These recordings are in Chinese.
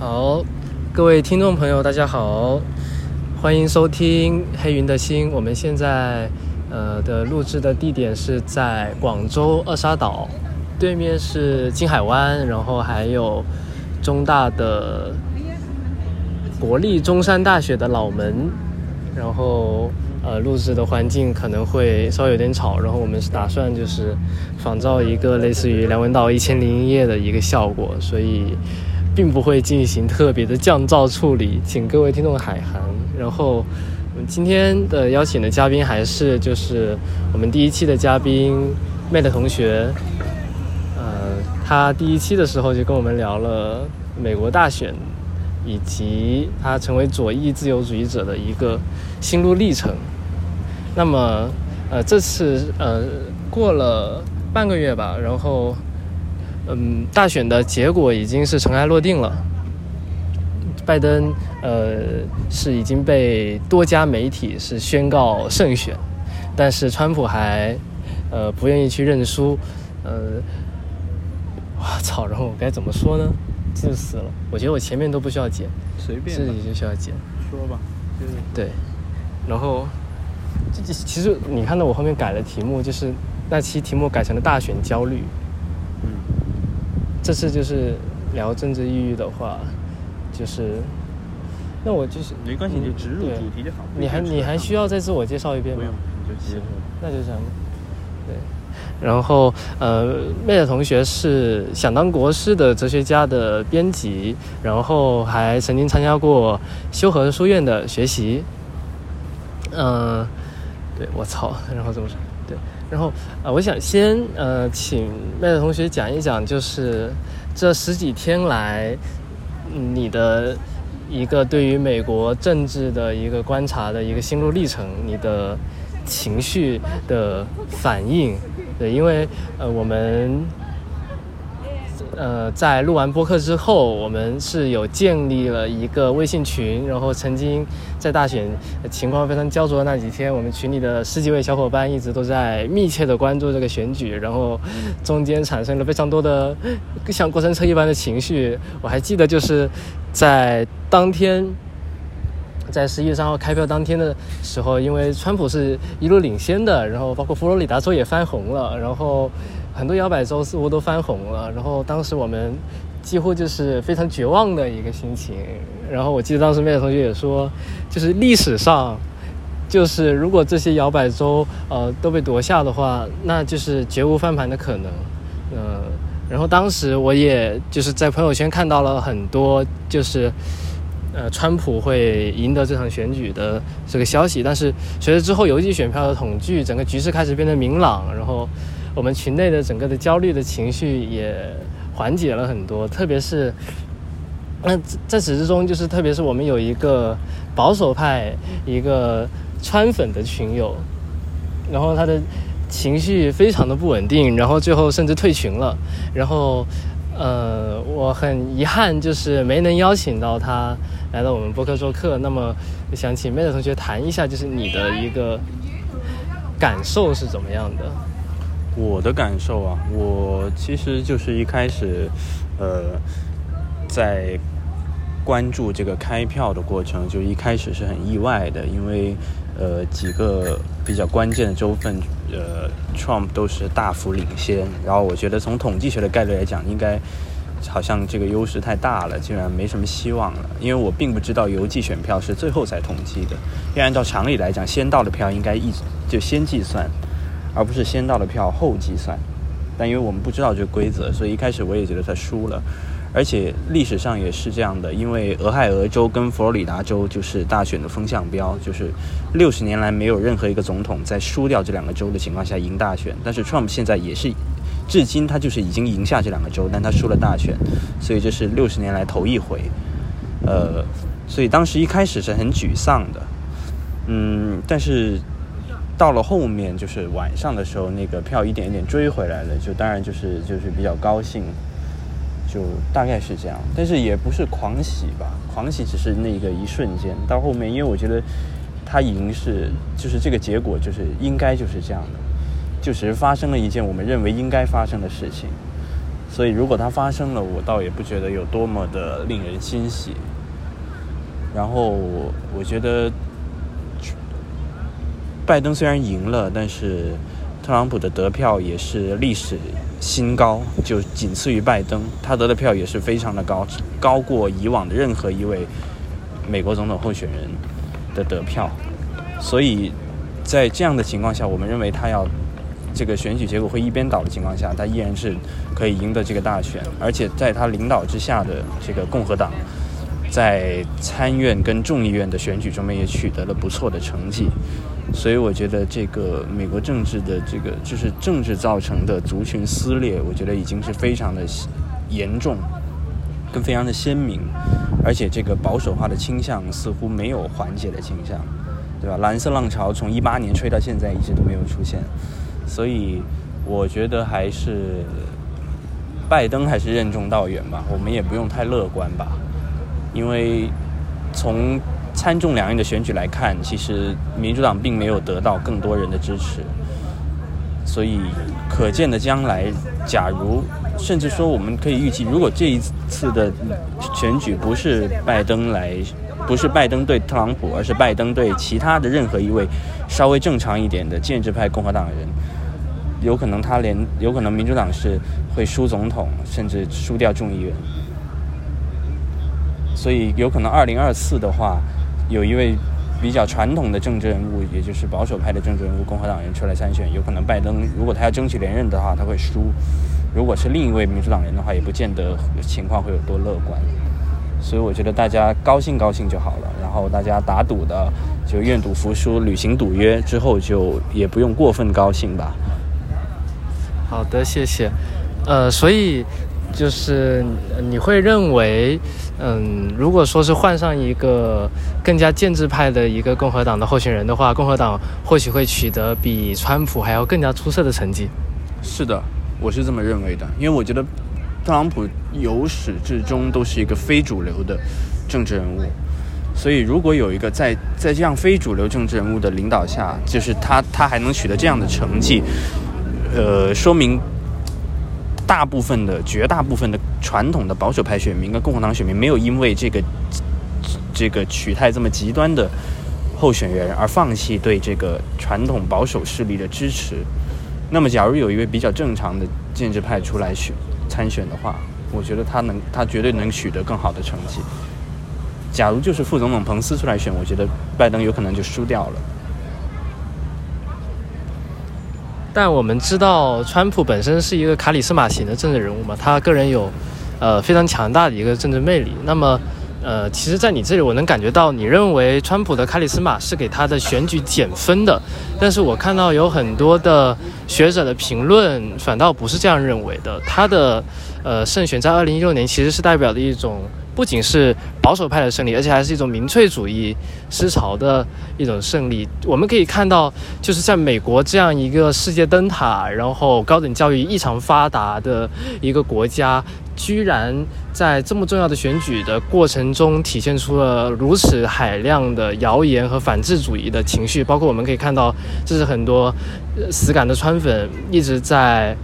好，各位听众朋友，大家好，欢迎收听黑云的心。我们现在呃的录制的地点是在广州二沙岛，对面是金海湾，然后还有中大的国立中山大学的老门，然后。呃，录制的环境可能会稍微有点吵，然后我们是打算就是仿照一个类似于梁文道一千零一夜的一个效果，所以并不会进行特别的降噪处理，请各位听众海涵。然后我们今天的邀请的嘉宾还是就是我们第一期的嘉宾 Matt 同学，呃，他第一期的时候就跟我们聊了美国大选。以及他成为左翼自由主义者的一个心路历程。那么，呃，这次呃过了半个月吧，然后，嗯，大选的结果已经是尘埃落定了。拜登呃是已经被多家媒体是宣告胜选，但是川普还呃不愿意去认输。呃，我操，然后我该怎么说呢？就死了，我觉得我前面都不需要剪，随便，这里就需要剪。说吧，就是对。然后，这其实你看到我后面改的题目，就是那期题目改成了大选焦虑。嗯。这次就是聊政治抑郁的话，就是，那我就是没关系，你就直入主题就好。你还你还需要再自我介绍一遍吗？不用，你就直接说。那就这样。对。然后，呃，Matt 同学是想当国师的哲学家的编辑，然后还曾经参加过修和书院的学习。嗯、呃，对，我操，然后怎么说？然后、呃，我想先呃，请麦的同学讲一讲，就是这十几天来你的一个对于美国政治的一个观察的一个心路历程，你的情绪的反应。对，因为呃，我们呃在录完播客之后，我们是有建立了一个微信群，然后曾经在大选情况非常焦灼的那几天，我们群里的十几位小伙伴一直都在密切的关注这个选举，然后中间产生了非常多的像过山车一般的情绪。我还记得就是在当天。在十一月三号开票当天的时候，因为川普是一路领先的，然后包括佛罗里达州也翻红了，然后很多摇摆州似乎都翻红了，然后当时我们几乎就是非常绝望的一个心情。然后我记得当时 Matt 同学也说，就是历史上，就是如果这些摇摆州呃都被夺下的话，那就是绝无翻盘的可能。嗯、呃，然后当时我也就是在朋友圈看到了很多就是。呃，川普会赢得这场选举的这个消息，但是随着之后邮寄选票的统计，整个局势开始变得明朗，然后我们群内的整个的焦虑的情绪也缓解了很多。特别是，那在此之中，就是特别是我们有一个保守派一个川粉的群友，然后他的情绪非常的不稳定，然后最后甚至退群了，然后。呃，我很遗憾，就是没能邀请到他来到我们播客做客。那么，想请 Matt 同学谈一下，就是你的一个感受是怎么样的？我的感受啊，我其实就是一开始，呃，在关注这个开票的过程，就一开始是很意外的，因为。呃，几个比较关键的州份，呃，Trump 都是大幅领先。然后我觉得从统计学的概率来讲，应该好像这个优势太大了，竟然没什么希望了。因为我并不知道邮寄选票是最后才统计的，因为按照常理来讲，先到的票应该一就先计算，而不是先到的票后计算。但因为我们不知道这个规则，所以一开始我也觉得他输了。而且历史上也是这样的，因为俄亥俄州跟佛罗里达州就是大选的风向标，就是六十年来没有任何一个总统在输掉这两个州的情况下赢大选。但是 Trump 现在也是，至今他就是已经赢下这两个州，但他输了大选，所以这是六十年来头一回。呃，所以当时一开始是很沮丧的，嗯，但是到了后面就是晚上的时候，那个票一点一点追回来了，就当然就是就是比较高兴。就大概是这样，但是也不是狂喜吧，狂喜只是那个一瞬间。到后面，因为我觉得他赢是就是这个结果，就是应该就是这样的，就只是发生了一件我们认为应该发生的事情。所以如果它发生了，我倒也不觉得有多么的令人欣喜。然后我觉得，拜登虽然赢了，但是特朗普的得票也是历史新高，就仅次于拜登，他得的票也是非常的高，高过以往的任何一位美国总统候选人的得票。所以在这样的情况下，我们认为他要这个选举结果会一边倒的情况下，他依然是可以赢得这个大选，而且在他领导之下的这个共和党。在参院跟众议院的选举中面也取得了不错的成绩，所以我觉得这个美国政治的这个就是政治造成的族群撕裂，我觉得已经是非常的严重，跟非常的鲜明，而且这个保守化的倾向似乎没有缓解的倾向，对吧？蓝色浪潮从一八年吹到现在一直都没有出现，所以我觉得还是拜登还是任重道远吧，我们也不用太乐观吧。因为从参众两院的选举来看，其实民主党并没有得到更多人的支持，所以可见的将来，假如甚至说我们可以预计，如果这一次的选举不是拜登来，不是拜登对特朗普，而是拜登对其他的任何一位稍微正常一点的建制派共和党人，有可能他连有可能民主党是会输总统，甚至输掉众议院。所以有可能二零二四的话，有一位比较传统的政治人物，也就是保守派的政治人物，共和党人出来参选，有可能拜登如果他要争取连任的话，他会输；如果是另一位民主党人的话，也不见得情况会有多乐观。所以我觉得大家高兴高兴就好了，然后大家打赌的就愿赌服输，履行赌约之后就也不用过分高兴吧。好的，谢谢。呃，所以。就是你会认为，嗯，如果说是换上一个更加建制派的一个共和党的候选人的话，共和党或许会取得比川普还要更加出色的成绩。是的，我是这么认为的，因为我觉得特朗普由始至终都是一个非主流的政治人物，所以如果有一个在在这样非主流政治人物的领导下，就是他他还能取得这样的成绩，呃，说明。大部分的、绝大部分的传统的保守派选民跟共和党选民没有因为这个这个取态这么极端的候选人而放弃对这个传统保守势力的支持。那么，假如有一位比较正常的建制派出来选参选的话，我觉得他能，他绝对能取得更好的成绩。假如就是副总统彭斯出来选，我觉得拜登有可能就输掉了。但我们知道，川普本身是一个卡里斯玛型的政治人物嘛，他个人有，呃，非常强大的一个政治魅力。那么，呃，其实，在你这里，我能感觉到你认为川普的卡里斯玛是给他的选举减分的，但是我看到有很多的学者的评论，反倒不是这样认为的。他的，呃，胜选在二零一六年其实是代表的一种。不仅是保守派的胜利，而且还是一种民粹主义思潮的一种胜利。我们可以看到，就是在美国这样一个世界灯塔，然后高等教育异常发达的一个国家，居然在这么重要的选举的过程中，体现出了如此海量的谣言和反智主义的情绪。包括我们可以看到，这是很多死感的川粉一直在。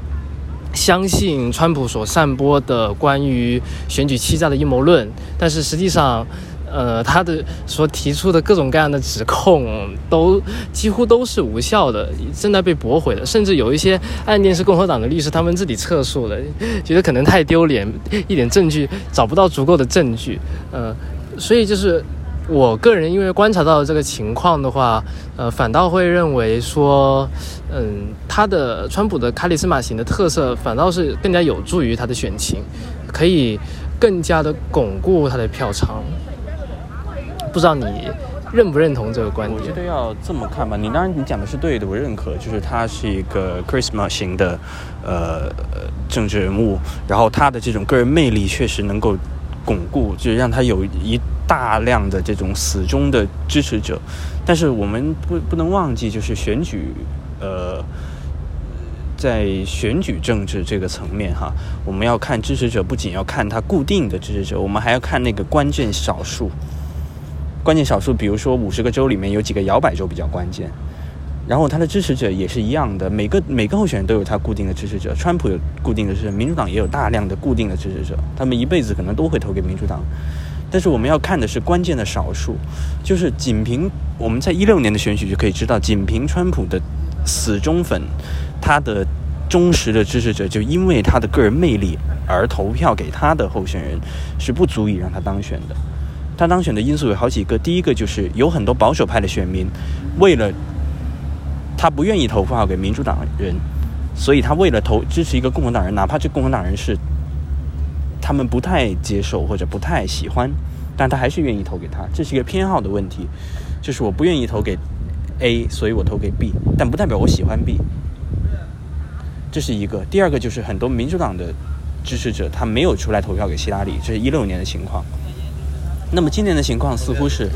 相信川普所散播的关于选举欺诈的阴谋论，但是实际上，呃，他的所提出的各种各样的指控都几乎都是无效的，正在被驳回的。甚至有一些案件是共和党的律师他们自己撤诉的，觉得可能太丢脸，一点证据找不到足够的证据，呃，所以就是。我个人因为观察到这个情况的话，呃，反倒会认为说，嗯，他的川普的卡里斯玛型的特色，反倒是更加有助于他的选情，可以更加的巩固他的票仓。不知道你认不认同这个观点？我觉得要这么看吧。你当然你讲的是对的，我认可，就是他是一个 Christmas 型的呃政治人物，然后他的这种个人魅力确实能够巩固，就是让他有一。大量的这种死忠的支持者，但是我们不不能忘记，就是选举，呃，在选举政治这个层面哈，我们要看支持者，不仅要看他固定的支持者，我们还要看那个关键少数。关键少数，比如说五十个州里面有几个摇摆州比较关键，然后他的支持者也是一样的，每个每个候选人都有他固定的支持者。川普有固定的支持，民主党也有大量的固定的支持者，他们一辈子可能都会投给民主党。但是我们要看的是关键的少数，就是仅凭我们在一六年的选举就可以知道，仅凭川普的死忠粉，他的忠实的支持者就因为他的个人魅力而投票给他的候选人，是不足以让他当选的。他当选的因素有好几个，第一个就是有很多保守派的选民为了。他不愿意投票给民主党人，所以他为了投支持一个共和党人，哪怕这共和党人是他们不太接受或者不太喜欢，但他还是愿意投给他。这是一个偏好的问题，就是我不愿意投给 A，所以我投给 B，但不代表我喜欢 B。这是一个。第二个就是很多民主党的支持者他没有出来投票给希拉里，这是一六年的情况。那么今年的情况似乎是。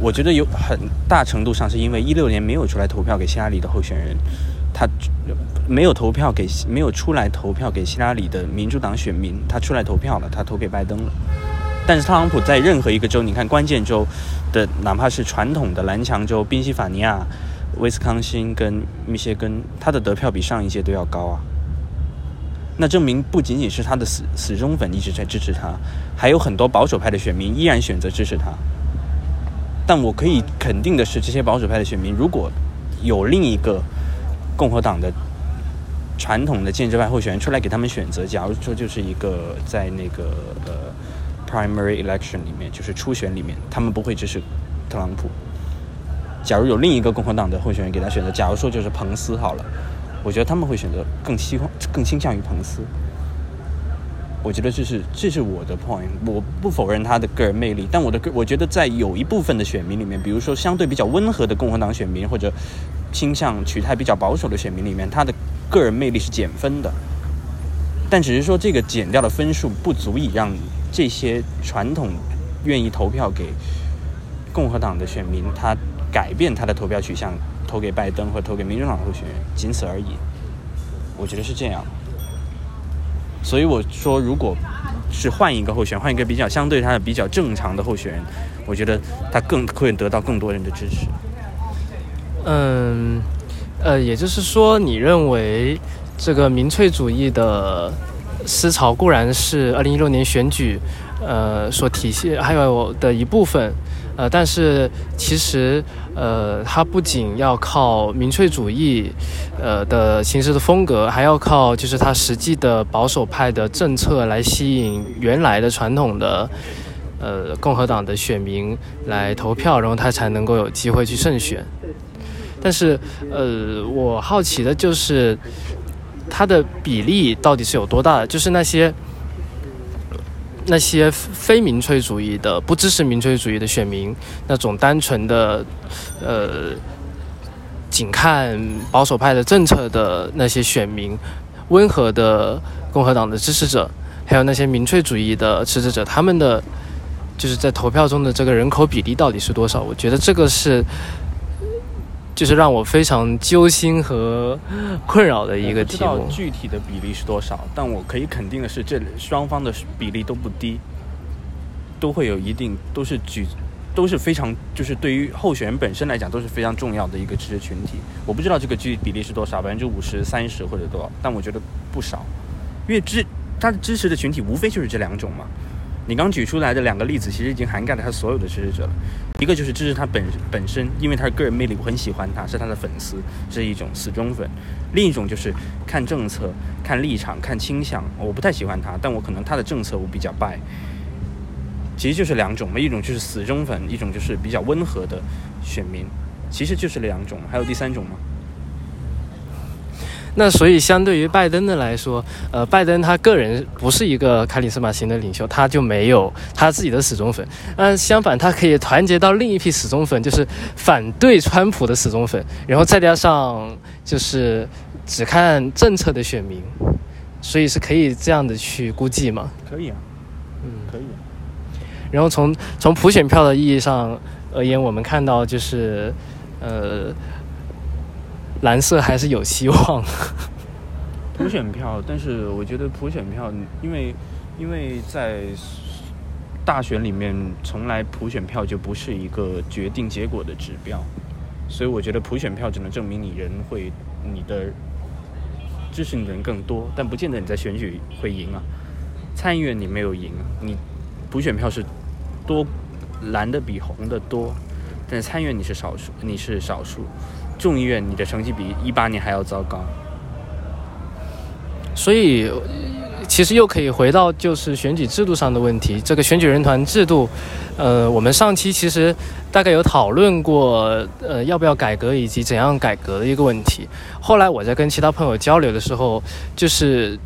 我觉得有很大程度上是因为一六年没有出来投票给希拉里的候选人，他没有投票给没有出来投票给希拉里的民主党选民，他出来投票了，他投给拜登了。但是特朗普在任何一个州，你看关键州的，哪怕是传统的蓝墙州，宾夕法尼亚、威斯康星跟密歇根，他的得票比上一届都要高啊。那证明不仅仅是他的死死忠粉一直在支持他，还有很多保守派的选民依然选择支持他。但我可以肯定的是，这些保守派的选民，如果有另一个共和党的传统的建制派候选人出来给他们选择，假如说就是一个在那个呃 primary election 里面，就是初选里面，他们不会支持特朗普。假如有另一个共和党的候选人给他选择，假如说就是彭斯好了，我觉得他们会选择更希望更倾向于彭斯。我觉得这是这是我的 point，我不否认他的个人魅力，但我的个我觉得在有一部分的选民里面，比如说相对比较温和的共和党选民或者倾向取态比较保守的选民里面，他的个人魅力是减分的。但只是说这个减掉的分数不足以让这些传统愿意投票给共和党的选民他改变他的投票取向，投给拜登或投给民主党候选人，仅此而已。我觉得是这样。所以我说，如果是换一个候选人，换一个比较相对他的比较正常的候选人，我觉得他更会得到更多人的支持。嗯，呃，也就是说，你认为这个民粹主义的思潮固然是二零一六年选举呃所体现，还有的一部分。呃，但是其实，呃，它不仅要靠民粹主义，呃的形式的风格，还要靠就是它实际的保守派的政策来吸引原来的传统的，呃，共和党的选民来投票，然后他才能够有机会去胜选。但是，呃，我好奇的就是它的比例到底是有多大的？就是那些。那些非民粹主义的、不支持民粹主义的选民，那种单纯的，呃，仅看保守派的政策的那些选民，温和的共和党的支持者，还有那些民粹主义的支持者，他们的就是在投票中的这个人口比例到底是多少？我觉得这个是。就是让我非常揪心和困扰的一个题目。具体的比例是多少，但我可以肯定的是，这双方的比例都不低，都会有一定，都是举，都是非常，就是对于候选人本身来讲都是非常重要的一个支持群体。我不知道这个具体比例是多少，百分之五十、三十或者多少，但我觉得不少，因为支他支持的群体无非就是这两种嘛。你刚举出来的两个例子，其实已经涵盖了他所有的支持者了。一个就是支持他本本身，因为他的个人魅力，我很喜欢他，是他的粉丝，这是一种死忠粉；另一种就是看政策、看立场、看倾向，我不太喜欢他，但我可能他的政策我比较拜。其实就是两种嘛，一种就是死忠粉，一种就是比较温和的选民，其实就是两种。还有第三种吗？那所以，相对于拜登的来说，呃，拜登他个人不是一个卡里斯马型的领袖，他就没有他自己的死忠粉。嗯，相反，他可以团结到另一批死忠粉，就是反对川普的死忠粉，然后再加上就是只看政策的选民，所以是可以这样的去估计吗？可以啊，嗯，可以。然后从从普选票的意义上而言，我们看到就是，呃。蓝色还是有希望。普选票，但是我觉得普选票，因为因为在大选里面，从来普选票就不是一个决定结果的指标。所以我觉得普选票只能证明你人会，你的支持你的人更多，但不见得你在选举会赢啊。参议院你没有赢，你普选票是多蓝的比红的多，但是参议院你是少数，你是少数。众议院你的成绩比一八年还要糟糕，所以其实又可以回到就是选举制度上的问题。这个选举人团制度，呃，我们上期其实大概有讨论过，呃，要不要改革以及怎样改革的一个问题。后来我在跟其他朋友交流的时候，就是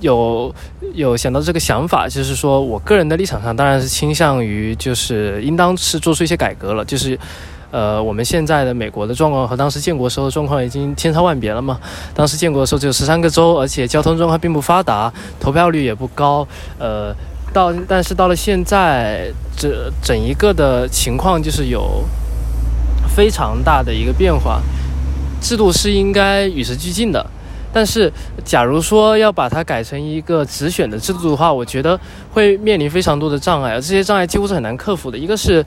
有有想到这个想法，就是说我个人的立场上当然是倾向于就是应当是做出一些改革了，就是。呃，我们现在的美国的状况和当时建国时候的状况已经千差万别了嘛。当时建国的时候只有十三个州，而且交通状况并不发达，投票率也不高。呃，到但是到了现在，这整一个的情况就是有非常大的一个变化。制度是应该与时俱进的，但是假如说要把它改成一个直选的制度的话，我觉得会面临非常多的障碍，而这些障碍几乎是很难克服的。一个是，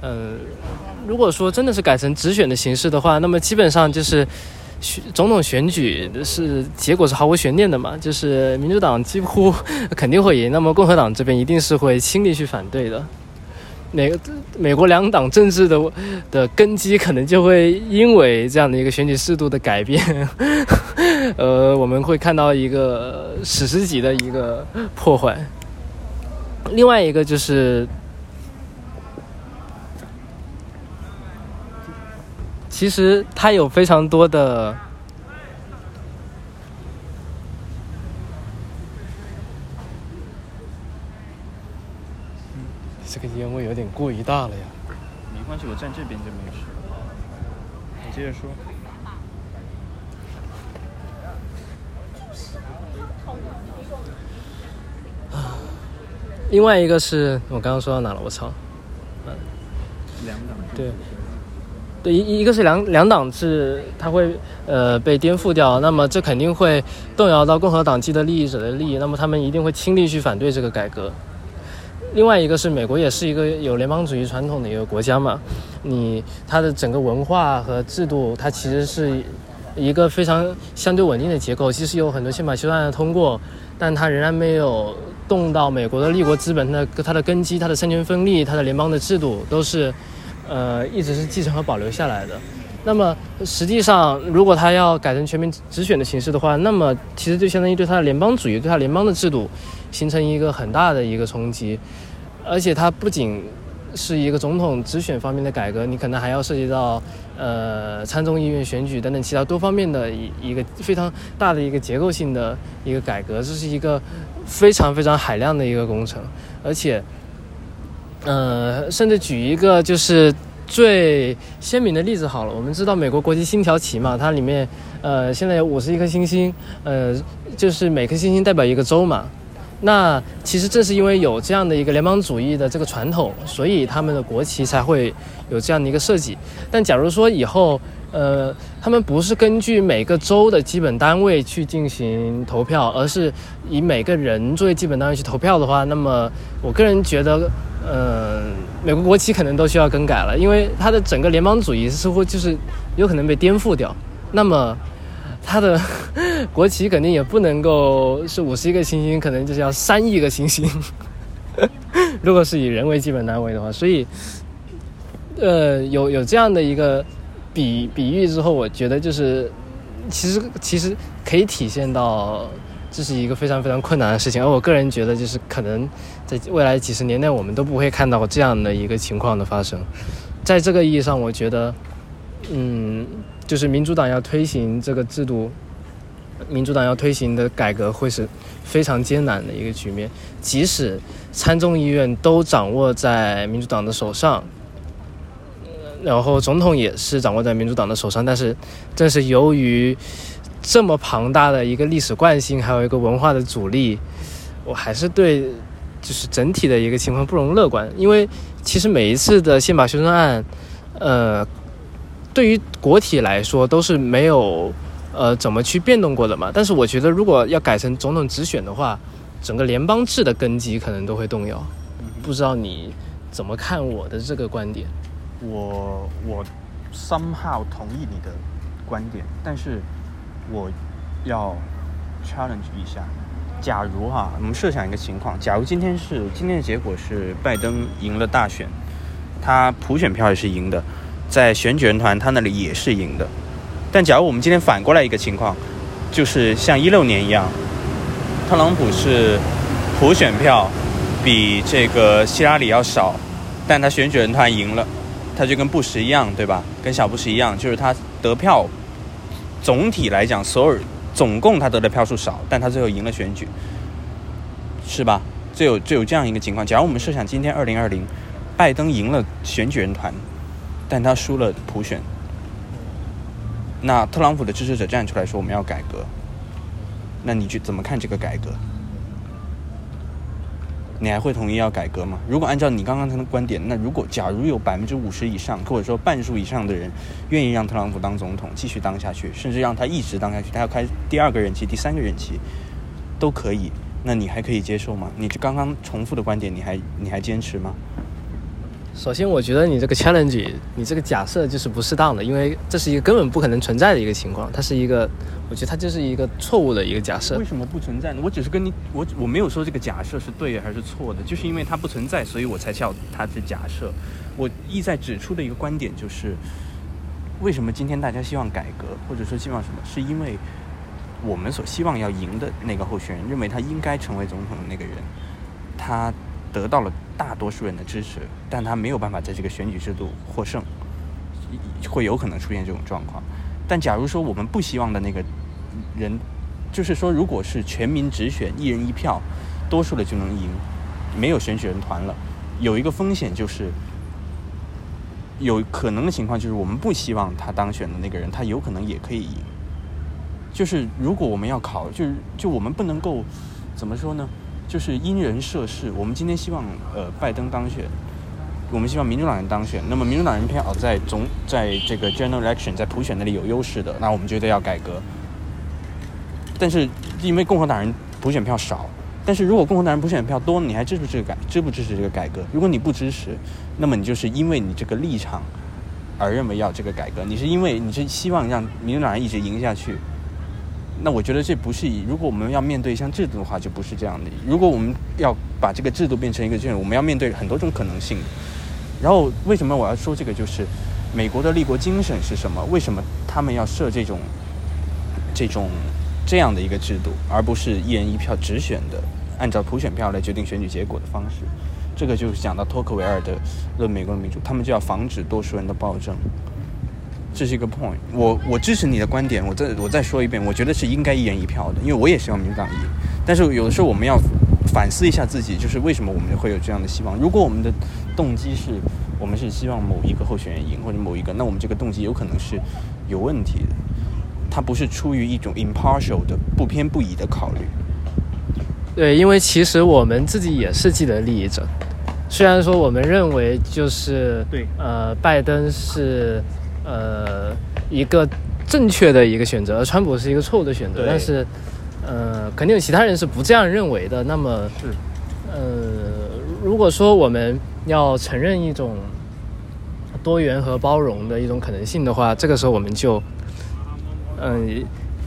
嗯、呃。如果说真的是改成直选的形式的话，那么基本上就是选总统选举是结果是毫无悬念的嘛，就是民主党几乎肯定会赢，那么共和党这边一定是会倾力去反对的。美美国两党政治的的根基可能就会因为这样的一个选举制度的改变，呃，我们会看到一个史诗级的一个破坏。另外一个就是。其实它有非常多的，这个烟味有点过于大了呀。没关系，我站这边就没事。你接着说。另外一个是我刚刚说到哪了？我操！嗯，两档对。对，一一个是两两党制，它会呃被颠覆掉，那么这肯定会动摇到共和党既得利益者的利益，那么他们一定会倾力去反对这个改革。另外一个是美国也是一个有联邦主义传统的一个国家嘛，你它的整个文化和制度，它其实是一个非常相对稳定的结构，其实有很多宪法修正案通过，但它仍然没有动到美国的立国资本的它的根基，它的三权分立，它的联邦的制度都是。呃，一直是继承和保留下来的。那么，实际上，如果他要改成全民直选的形式的话，那么其实就相当于对他的联邦主义、对他联邦的制度形成一个很大的一个冲击。而且，它不仅是一个总统直选方面的改革，你可能还要涉及到呃参众议院选举等等其他多方面的一一个非常大的一个结构性的一个改革，这是一个非常非常海量的一个工程，而且。呃，甚至举一个就是最鲜明的例子好了，我们知道美国国旗星条旗嘛，它里面呃现在有五十一颗星星，呃就是每颗星星代表一个州嘛。那其实正是因为有这样的一个联邦主义的这个传统，所以他们的国旗才会有这样的一个设计。但假如说以后呃他们不是根据每个州的基本单位去进行投票，而是以每个人作为基本单位去投票的话，那么我个人觉得。嗯，美国国旗可能都需要更改了，因为它的整个联邦主义似乎就是有可能被颠覆掉。那么，它的国旗肯定也不能够是五十一个星星，可能就是要三亿个星星。如果是以人为基本单位的话，所以，呃，有有这样的一个比比喻之后，我觉得就是其实其实可以体现到。这是一个非常非常困难的事情，而我个人觉得，就是可能在未来几十年内，我们都不会看到这样的一个情况的发生。在这个意义上，我觉得，嗯，就是民主党要推行这个制度，民主党要推行的改革会是非常艰难的一个局面。即使参众议院都掌握在民主党的手上，然后总统也是掌握在民主党的手上，但是正是由于。这么庞大的一个历史惯性，还有一个文化的阻力，我还是对就是整体的一个情况不容乐观。因为其实每一次的宪法修正案，呃，对于国体来说都是没有呃怎么去变动过的嘛。但是我觉得，如果要改成总统直选的话，整个联邦制的根基可能都会动摇。不知道你怎么看我的这个观点？我我 somehow 同意你的观点，但是我要 challenge 一下。假如哈，我们设想一个情况，假如今天是今天的结果是拜登赢了大选，他普选票也是赢的，在选举人团他那里也是赢的。但假如我们今天反过来一个情况，就是像一六年一样，特朗普是普选票比这个希拉里要少，但他选举人团赢了。他就跟布什一样，对吧？跟小布什一样，就是他得票，总体来讲，所有总共他得的票数少，但他最后赢了选举，是吧？就有就有这样一个情况。假如我们设想今天二零二零，拜登赢了选举人团，但他输了普选，那特朗普的支持者站出来说我们要改革，那你去怎么看这个改革？你还会同意要改革吗？如果按照你刚刚他的观点，那如果假如有百分之五十以上，或者说半数以上的人愿意让特朗普当总统继续当下去，甚至让他一直当下去，他要开第二个任期、第三个任期都可以，那你还可以接受吗？你刚刚重复的观点，你还你还坚持吗？首先，我觉得你这个 challenge，你这个假设就是不适当的，因为这是一个根本不可能存在的一个情况，它是一个，我觉得它就是一个错误的一个假设。为什么不存在呢？我只是跟你，我我没有说这个假设是对还是错的，就是因为它不存在，所以我才叫它是假设。我意在指出的一个观点就是，为什么今天大家希望改革，或者说希望什么，是因为我们所希望要赢的那个候选人认为他应该成为总统的那个人，他。得到了大多数人的支持，但他没有办法在这个选举制度获胜，会有可能出现这种状况。但假如说我们不希望的那个人，就是说，如果是全民直选，一人一票，多数的就能赢，没有选举人团了，有一个风险就是，有可能的情况就是我们不希望他当选的那个人，他有可能也可以赢。就是如果我们要考，就是就我们不能够怎么说呢？就是因人设事。我们今天希望呃拜登当选，我们希望民主党人当选。那么民主党人票在总在这个 general election 在普选那里有优势的，那我们觉得要改革。但是因为共和党人普选票少，但是如果共和党人普选票多，你还支持这个改支不支持这个改革？如果你不支持，那么你就是因为你这个立场而认为要这个改革。你是因为你是希望让民主党人一直赢下去。那我觉得这不是以，如果我们要面对一项制度的话，就不是这样的。如果我们要把这个制度变成一个这样，我们要面对很多种可能性。然后为什么我要说这个？就是美国的立国精神是什么？为什么他们要设这种这种这样的一个制度，而不是一人一票直选的，按照普选票来决定选举结果的方式？这个就是讲到托克维尔的《论美国民主》，他们就要防止多数人的暴政。这是一个 point，我我支持你的观点，我再我再说一遍，我觉得是应该一人一票的，因为我也希望民主党赢。但是有的时候我们要反思一下自己，就是为什么我们会有这样的希望？如果我们的动机是我们是希望某一个候选人赢或者某一个，那我们这个动机有可能是有问题的，它不是出于一种 impartial 的不偏不倚的考虑。对，因为其实我们自己也是既得利益者，虽然说我们认为就是对，呃，拜登是。呃，一个正确的一个选择，而川普是一个错误的选择。但是，呃，肯定有其他人是不这样认为的。那么，是，呃，如果说我们要承认一种多元和包容的一种可能性的话，这个时候我们就，嗯、呃，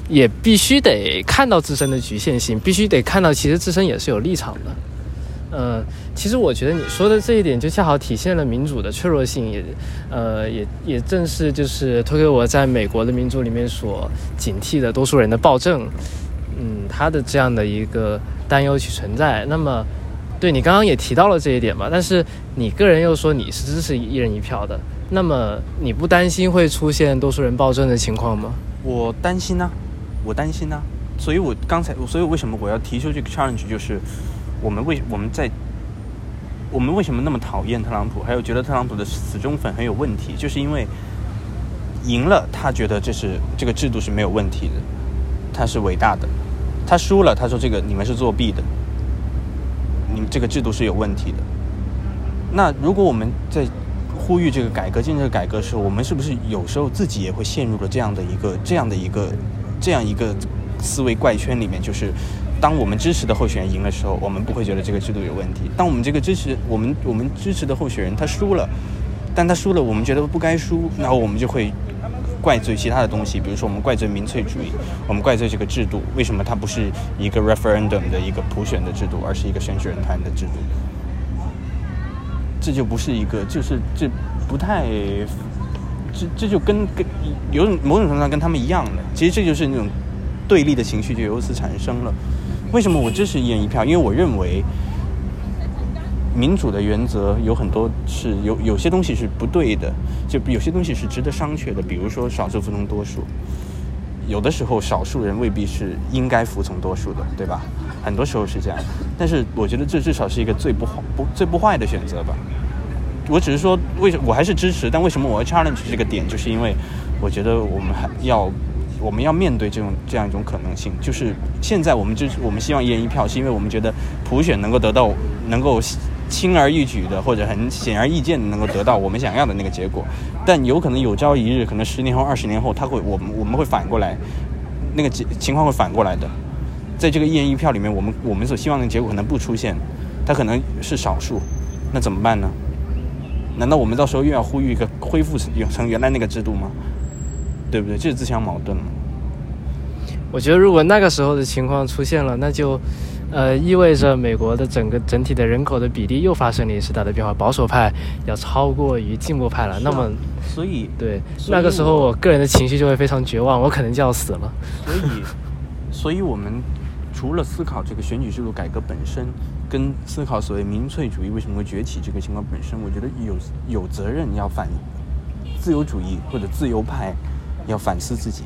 也必须得看到自身的局限性，必须得看到其实自身也是有立场的。呃，其实我觉得你说的这一点就恰好体现了民主的脆弱性，也，呃，也也正是就是托给我在美国的民主里面所警惕的多数人的暴政，嗯，他的这样的一个担忧去存在。那么，对你刚刚也提到了这一点嘛，但是你个人又说你是支持一人一票的，那么你不担心会出现多数人暴政的情况吗？我担心呢、啊，我担心呢、啊，所以我刚才，所以为什么我要提出这个 challenge 就是。我们为我们在我们为什么那么讨厌特朗普？还有觉得特朗普的死忠粉很有问题，就是因为赢了，他觉得这是这个制度是没有问题的，他是伟大的；他输了，他说这个你们是作弊的，你们这个制度是有问题的。那如果我们在呼吁这个改革、进行这个改革的时候，我们是不是有时候自己也会陷入了这样的一个、这样的一个、这样一个思维怪圈里面？就是。当我们支持的候选人赢的时候，我们不会觉得这个制度有问题；当我们这个支持我们我们支持的候选人他输了，但他输了，我们觉得不该输，然后我们就会怪罪其他的东西，比如说我们怪罪民粹主义，我们怪罪这个制度，为什么它不是一个 referendum 的一个普选的制度，而是一个选举人团的制度？这就不是一个，就是这不太，这这就跟跟有某种程度上跟他们一样的，其实这就是那种对立的情绪就由此产生了。为什么我支持一人一票？因为我认为。民主的原则有很多是有有些东西是不对的，就有些东西是值得商榷的。比如说少数服从多数，有的时候少数人未必是应该服从多数的，对吧？很多时候是这样。但是我觉得这至少是一个最不好不最不坏的选择吧。我只是说，为什我还是支持？但为什么我要 challenge 这个点？就是因为我觉得我们还要我们要面对这种这样一种可能性。就是现在我们支持我们希望一人一票，是因为我们觉得普选能够得到能够。轻而易举的，或者很显而易见的，能够得到我们想要的那个结果，但有可能有朝一日，可能十年后、二十年后，他会，我们我们会反过来，那个情况会反过来的。在这个一人一票里面，我们我们所希望的结果可能不出现，它可能是少数，那怎么办呢？难道我们到时候又要呼吁一个恢复成原来那个制度吗？对不对？这是自相矛盾。我觉得，如果那个时候的情况出现了，那就。呃，意味着美国的整个整体的人口的比例又发生了一次大的变化，保守派要超过于进步派了。啊、那么，所以对那个时候，我个人的情绪就会非常绝望，我可能就要死了。所以，所以我们除了思考这个选举制度改革本身，跟思考所谓民粹主义为什么会崛起这个情况本身，我觉得有有责任要反自由主义或者自由派要反思自己。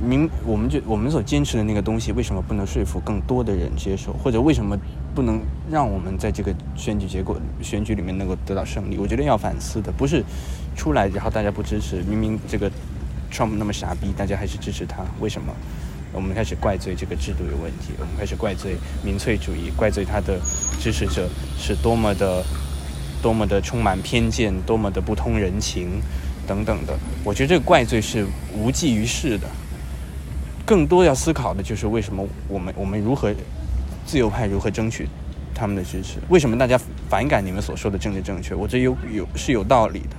明，我们就我们所坚持的那个东西，为什么不能说服更多的人接受？或者为什么不能让我们在这个选举结果选举里面能够得到胜利？我觉得要反思的不是出来然后大家不支持，明明这个 Trump 那么傻逼，大家还是支持他，为什么？我们开始怪罪这个制度有问题，我们开始怪罪民粹主义，怪罪他的支持者是多么的多么的充满偏见，多么的不通人情等等的。我觉得这个怪罪是无济于事的。更多要思考的就是为什么我们我们如何自由派如何争取他们的支持？为什么大家反感你们所说的政治正确？我觉得有有是有道理的。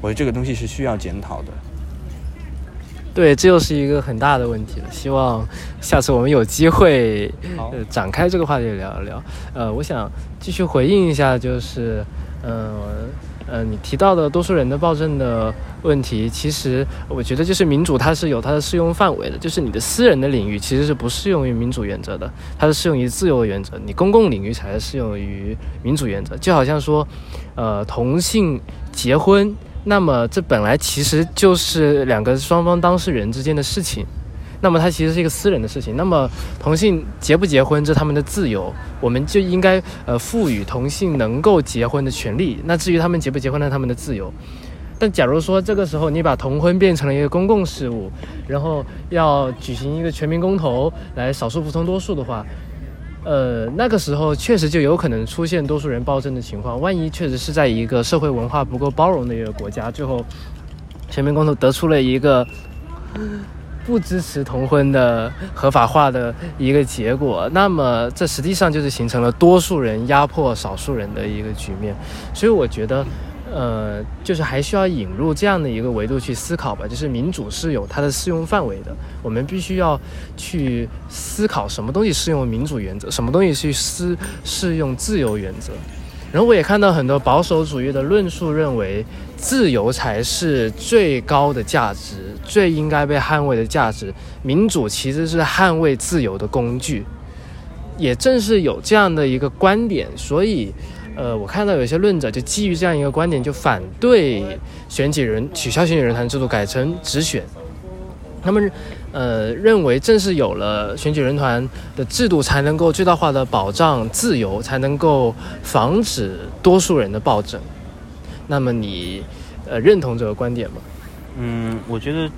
我觉得这个东西是需要检讨的。对，这又是一个很大的问题了。希望下次我们有机会呃展开这个话题聊一聊。呃，我想继续回应一下，就是嗯。呃呃，你提到的多数人的暴政的问题，其实我觉得就是民主它是有它的适用范围的，就是你的私人的领域其实是不适用于民主原则的，它是适用于自由原则，你公共领域才是适用于民主原则。就好像说，呃，同性结婚，那么这本来其实就是两个双方当事人之间的事情。那么它其实是一个私人的事情。那么同性结不结婚，这是他们的自由，我们就应该呃赋予同性能够结婚的权利。那至于他们结不结婚，那他们的自由。但假如说这个时候你把同婚变成了一个公共事务，然后要举行一个全民公投来少数服从多数的话，呃，那个时候确实就有可能出现多数人暴政的情况。万一确实是在一个社会文化不够包容的一个国家，最后全民公投得出了一个。不支持同婚的合法化的一个结果，那么这实际上就是形成了多数人压迫少数人的一个局面。所以我觉得，呃，就是还需要引入这样的一个维度去思考吧。就是民主是有它的适用范围的，我们必须要去思考什么东西适用民主原则，什么东西去适适用自由原则。然后我也看到很多保守主义的论述，认为自由才是最高的价值，最应该被捍卫的价值。民主其实是捍卫自由的工具。也正是有这样的一个观点，所以，呃，我看到有些论者就基于这样一个观点，就反对选举人取消选举人团制度，改成直选。他们。呃，认为正是有了选举人团的制度，才能够最大化的保障自由，才能够防止多数人的暴政。那么你呃认同这个观点吗？嗯，我觉得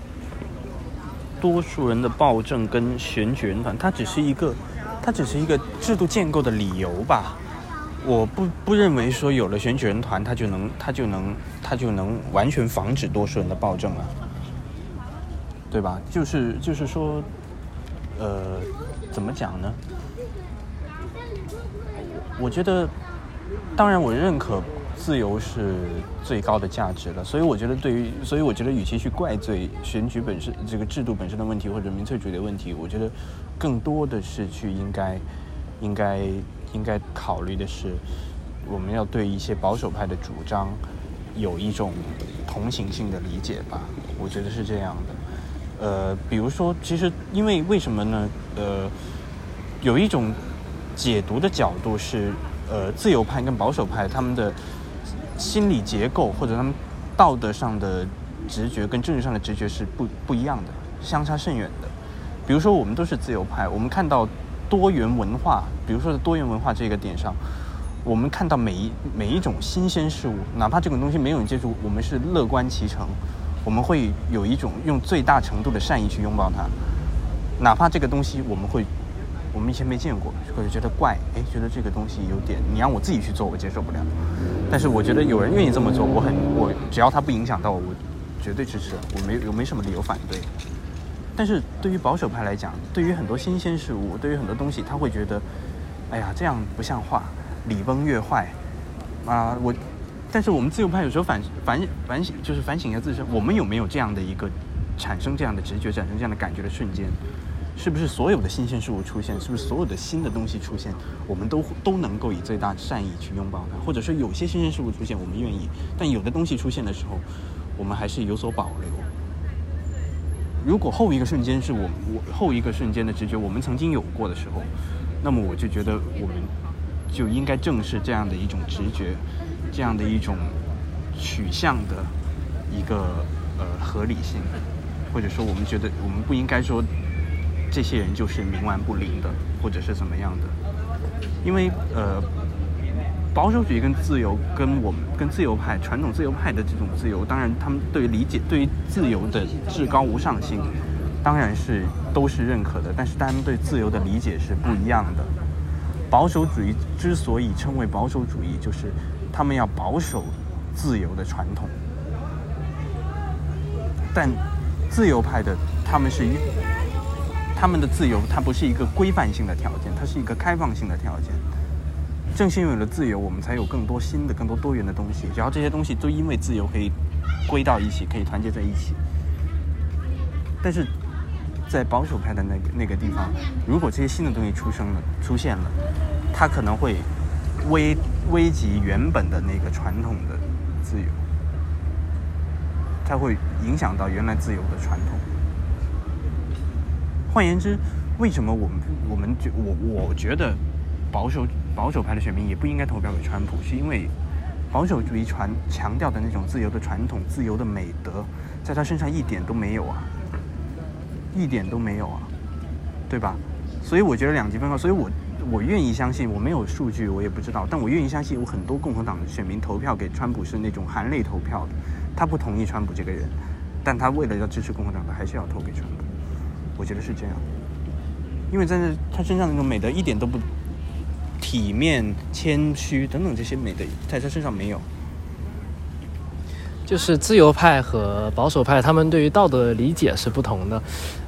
多数人的暴政跟选举人团，它只是一个，它只是一个制度建构的理由吧。我不不认为说有了选举人团，它就能，它就能，它就能完全防止多数人的暴政啊。对吧？就是就是说，呃，怎么讲呢？我觉得，当然我认可自由是最高的价值了。所以我觉得，对于所以我觉得，与其去怪罪选举本身这个制度本身的问题或者民粹主义的问题，我觉得更多的是去应该应该应该考虑的是，我们要对一些保守派的主张有一种同情性的理解吧。我觉得是这样的。呃，比如说，其实因为为什么呢？呃，有一种解读的角度是，呃，自由派跟保守派他们的心理结构或者他们道德上的直觉跟政治上的直觉是不不一样的，相差甚远的。比如说，我们都是自由派，我们看到多元文化，比如说多元文化这个点上，我们看到每一每一种新鲜事物，哪怕这种东西没有人接触，我们是乐观其成。我们会有一种用最大程度的善意去拥抱它，哪怕这个东西我们会，我们以前没见过，或者觉得怪，哎，觉得这个东西有点，你让我自己去做，我接受不了。但是我觉得有人愿意这么做，我很，我只要他不影响到我，我绝对支持，我没有没什么理由反对。但是对于保守派来讲，对于很多新鲜事物，对于很多东西，他会觉得，哎呀，这样不像话，礼崩乐坏，啊，我。但是我们自由派有时候反反反省，就是反省一下自身，我们有没有这样的一个产生这样的直觉、产生这样的感觉的瞬间？是不是所有的新鲜事物出现，是不是所有的新的东西出现，我们都都能够以最大善意去拥抱它？或者说有些新鲜事物出现，我们愿意，但有的东西出现的时候，我们还是有所保留。如果后一个瞬间是我我后一个瞬间的直觉，我们曾经有过的时候，那么我就觉得我们就应该正视这样的一种直觉。这样的一种取向的一个呃合理性，或者说我们觉得我们不应该说这些人就是冥顽不灵的，或者是怎么样的，因为呃保守主义跟自由跟我们跟自由派传统自由派的这种自由，当然他们对于理解对于自由的至高无上性，当然是都是认可的，但是他们对自由的理解是不一样的。保守主义之所以称为保守主义，就是。他们要保守自由的传统，但自由派的他们是他们的自由，它不是一个规范性的条件，它是一个开放性的条件。正是因为有了自由，我们才有更多新的、更多多元的东西。只要这些东西都因为自由可以归到一起，可以团结在一起。但是在保守派的那个那个地方，如果这些新的东西出生了、出现了，它可能会。危危及原本的那个传统的自由，它会影响到原来自由的传统。换言之，为什么我们我们觉我我觉得保守保守派的选民也不应该投票给川普，是因为保守主义传强调的那种自由的传统、自由的美德，在他身上一点都没有啊，一点都没有啊，对吧？所以我觉得两极分化，所以我。我愿意相信，我没有数据，我也不知道，但我愿意相信有很多共和党的选民投票给川普是那种含泪投票的，他不同意川普这个人，但他为了要支持共和党，他还是要投给川普。我觉得是这样，因为在那他身上那种美德一点都不体面、谦虚等等这些美德，在他身上没有。就是自由派和保守派，他们对于道德的理解是不同的。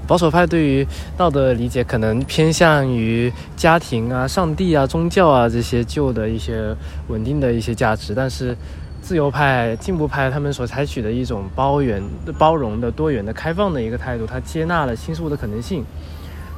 保守派对于道德的理解可能偏向于家庭啊、上帝啊、宗教啊这些旧的一些稳定的一些价值，但是自由派、进步派他们所采取的一种包容、包容的、多元的、开放的一个态度，他接纳了新事物的可能性，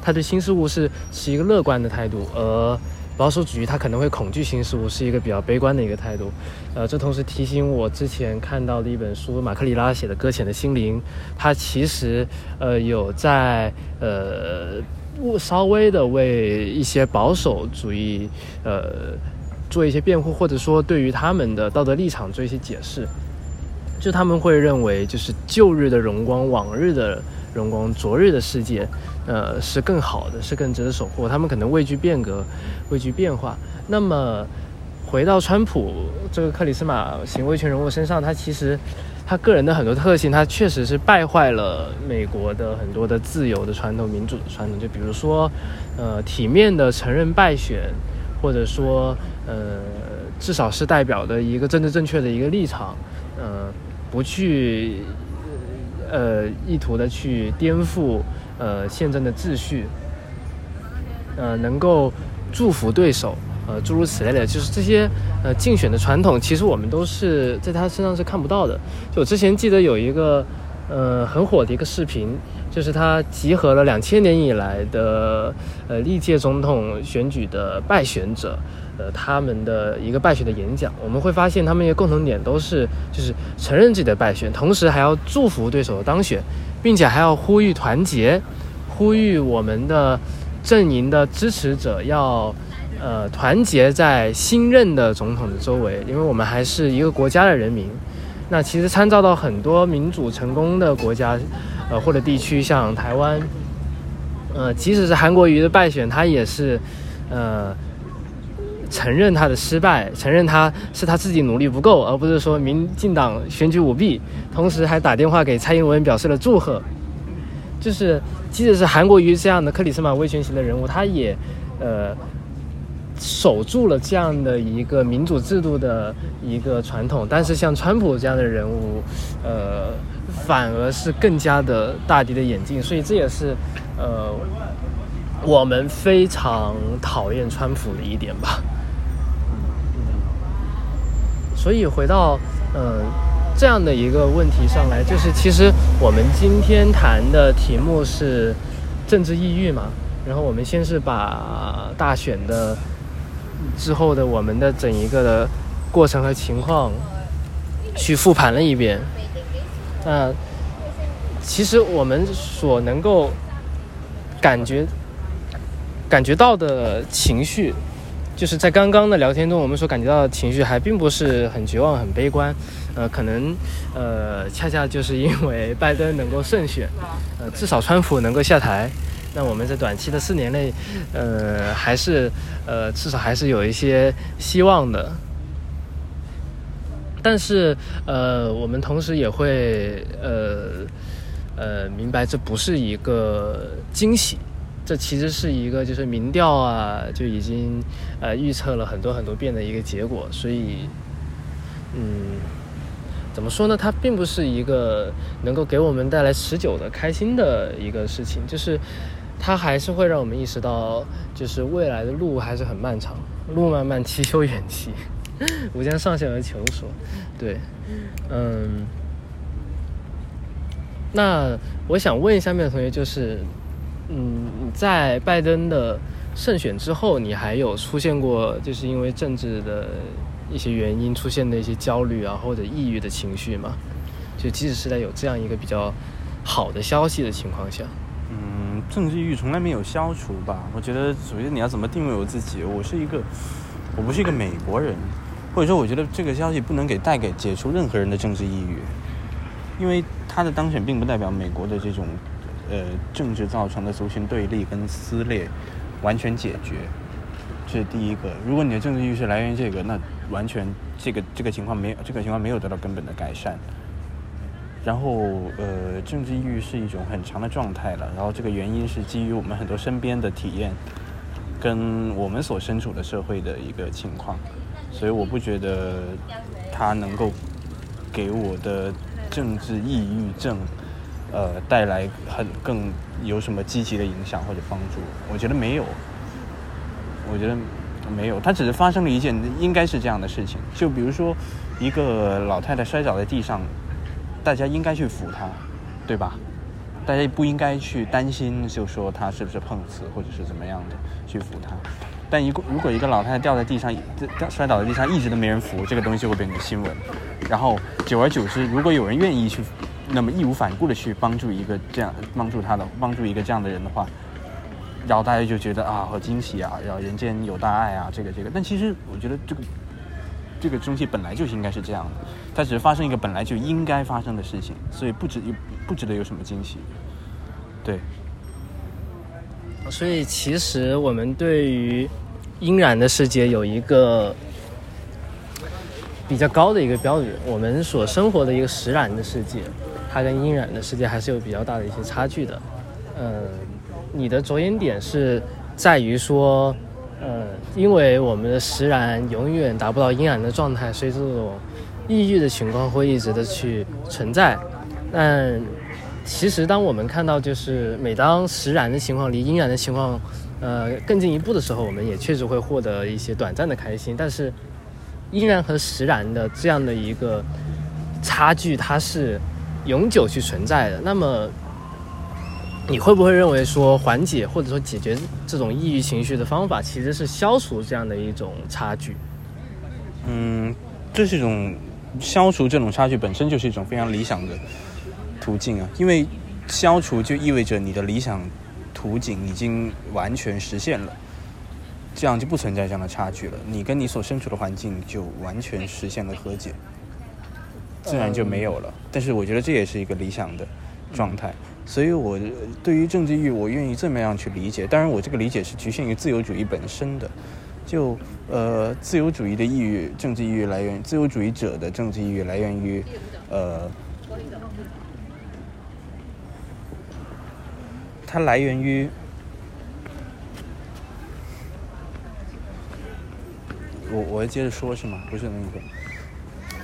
他对新事物是持一个乐观的态度，而。保守主义，他可能会恐惧新事物，是一个比较悲观的一个态度。呃，这同时提醒我之前看到的一本书，马克里拉写的《搁浅的心灵》，他其实呃有在呃稍微的为一些保守主义呃做一些辩护，或者说对于他们的道德立场做一些解释。就他们会认为，就是旧日的荣光，往日的。荣光，昨日的世界，呃，是更好的，是更值得守护。他们可能畏惧变革，畏惧变化。那么，回到川普这个克里斯玛型威权人物身上，他其实他个人的很多特性，他确实是败坏了美国的很多的自由的传统、民主的传统。就比如说，呃，体面的承认败选，或者说，呃，至少是代表的一个政治正确的一个立场，呃，不去。呃，意图的去颠覆呃宪政的秩序，呃，能够祝福对手，呃，诸如此类的，就是这些呃竞选的传统，其实我们都是在他身上是看不到的。就我之前记得有一个呃很火的一个视频，就是他集合了两千年以来的呃历届总统选举的败选者，呃他们的一个败选的演讲。我们会发现他们一个共同点都是就是承认自己的败选，同时还要祝福对手的当选，并且还要呼吁团结，呼吁我们的。阵营的支持者要，呃，团结在新任的总统的周围，因为我们还是一个国家的人民。那其实参照到很多民主成功的国家，呃，或者地区，像台湾，呃，即使是韩国瑜的败选，他也是，呃，承认他的失败，承认他是他自己努力不够，而不是说民进党选举舞弊，同时还打电话给蔡英文表示了祝贺，就是。即使是韩国瑜这样的克里斯马威权型的人物，他也，呃，守住了这样的一个民主制度的一个传统。但是像川普这样的人物，呃，反而是更加的大跌的眼镜。所以这也是，呃，我们非常讨厌川普的一点吧。所以回到，嗯、这样的一个问题上来，就是其实我们今天谈的题目是政治抑郁嘛。然后我们先是把大选的之后的我们的整一个的过程和情况去复盘了一遍。那其实我们所能够感觉感觉到的情绪，就是在刚刚的聊天中，我们所感觉到的情绪还并不是很绝望、很悲观。呃，可能，呃，恰恰就是因为拜登能够胜选，呃，至少川普能够下台，那我们在短期的四年内，呃，还是，呃，至少还是有一些希望的。但是，呃，我们同时也会，呃，呃，明白这不是一个惊喜，这其实是一个就是民调啊就已经，呃，预测了很多很多遍的一个结果，所以，嗯。怎么说呢？它并不是一个能够给我们带来持久的开心的一个事情，就是它还是会让我们意识到，就是未来的路还是很漫长，路漫漫其修远兮，吾将上下而求索。对，嗯，那我想问一下下面的同学，就是，嗯，在拜登的胜选之后，你还有出现过就是因为政治的？一些原因出现的一些焦虑啊，或者抑郁的情绪吗，就即使是在有这样一个比较好的消息的情况下，嗯，政治抑郁从来没有消除吧？我觉得首先你要怎么定位我自己？我是一个，我不是一个美国人，或者说我觉得这个消息不能给带给解除任何人的政治抑郁，因为他的当选并不代表美国的这种呃政治造成的族群对立跟撕裂完全解决。这是第一个，如果你的政治抑郁是来源于这个，那完全这个这个情况没有这个情况没有得到根本的改善。然后呃，政治抑郁是一种很长的状态了，然后这个原因是基于我们很多身边的体验，跟我们所身处的社会的一个情况，所以我不觉得它能够给我的政治抑郁症呃带来很更有什么积极的影响或者帮助，我觉得没有。我觉得没有，它只是发生了一件应该是这样的事情。就比如说，一个老太太摔倒在地上，大家应该去扶她，对吧？大家不应该去担心，就说她是不是碰瓷或者是怎么样的去扶她。但一个如果一个老太太掉在地上，摔倒在地上，一直都没人扶，这个东西会变成新闻。然后久而久之，如果有人愿意去，那么义无反顾的去帮助一个这样帮助他的帮助一个这样的人的话。然后大家就觉得啊，好惊喜啊！然后人间有大爱啊，这个这个。但其实我觉得这个这个东西本来就应该是这样的，它只是发生一个本来就应该发生的事情，所以不值不值得有什么惊喜。对。所以其实我们对于阴然的世界有一个比较高的一个标准，我们所生活的一个实然的世界，它跟应然的世界还是有比较大的一些差距的。嗯。你的着眼点是在于说，呃，因为我们的实然永远达不到应然的状态，所以这种抑郁的情况会一直的去存在。但其实，当我们看到就是每当实然的情况离应然的情况，呃，更进一步的时候，我们也确实会获得一些短暂的开心。但是，应然和实然的这样的一个差距，它是永久去存在的。那么，你会不会认为说，缓解或者说解决这种抑郁情绪的方法，其实是消除这样的一种差距？嗯，这是一种消除这种差距本身就是一种非常理想的途径啊，因为消除就意味着你的理想途径已经完全实现了，这样就不存在这样的差距了。你跟你所身处的环境就完全实现了和解，自然就没有了。但是我觉得这也是一个理想的状态。所以，我对于政治抑郁，我愿意这么样去理解。当然，我这个理解是局限于自由主义本身的。就呃，自由主义的抑郁，政治抑郁来源，自由主义者的政治抑郁来源于，呃，它来源于，我我要接着说是吗？不是那个。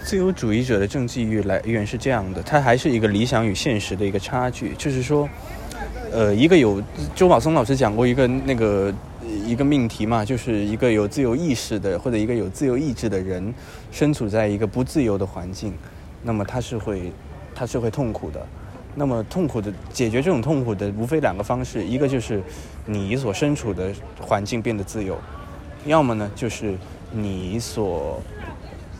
自由主义者的政治抑郁来源是这样的，它还是一个理想与现实的一个差距。就是说，呃，一个有周宝松老师讲过一个那个一个命题嘛，就是一个有自由意识的或者一个有自由意志的人，身处在一个不自由的环境，那么他是会他是会痛苦的。那么痛苦的解决这种痛苦的无非两个方式，一个就是你所身处的环境变得自由，要么呢就是你所。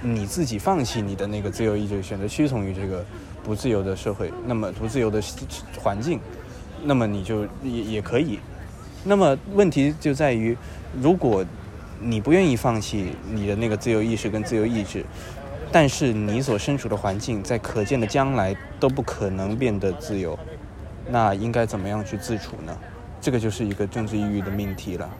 你自己放弃你的那个自由意志，选择屈从于这个不自由的社会，那么不自由的环境，那么你就也也可以。那么问题就在于，如果你不愿意放弃你的那个自由意识跟自由意志，但是你所身处的环境在可见的将来都不可能变得自由，那应该怎么样去自处呢？这个就是一个政治抑郁的命题了，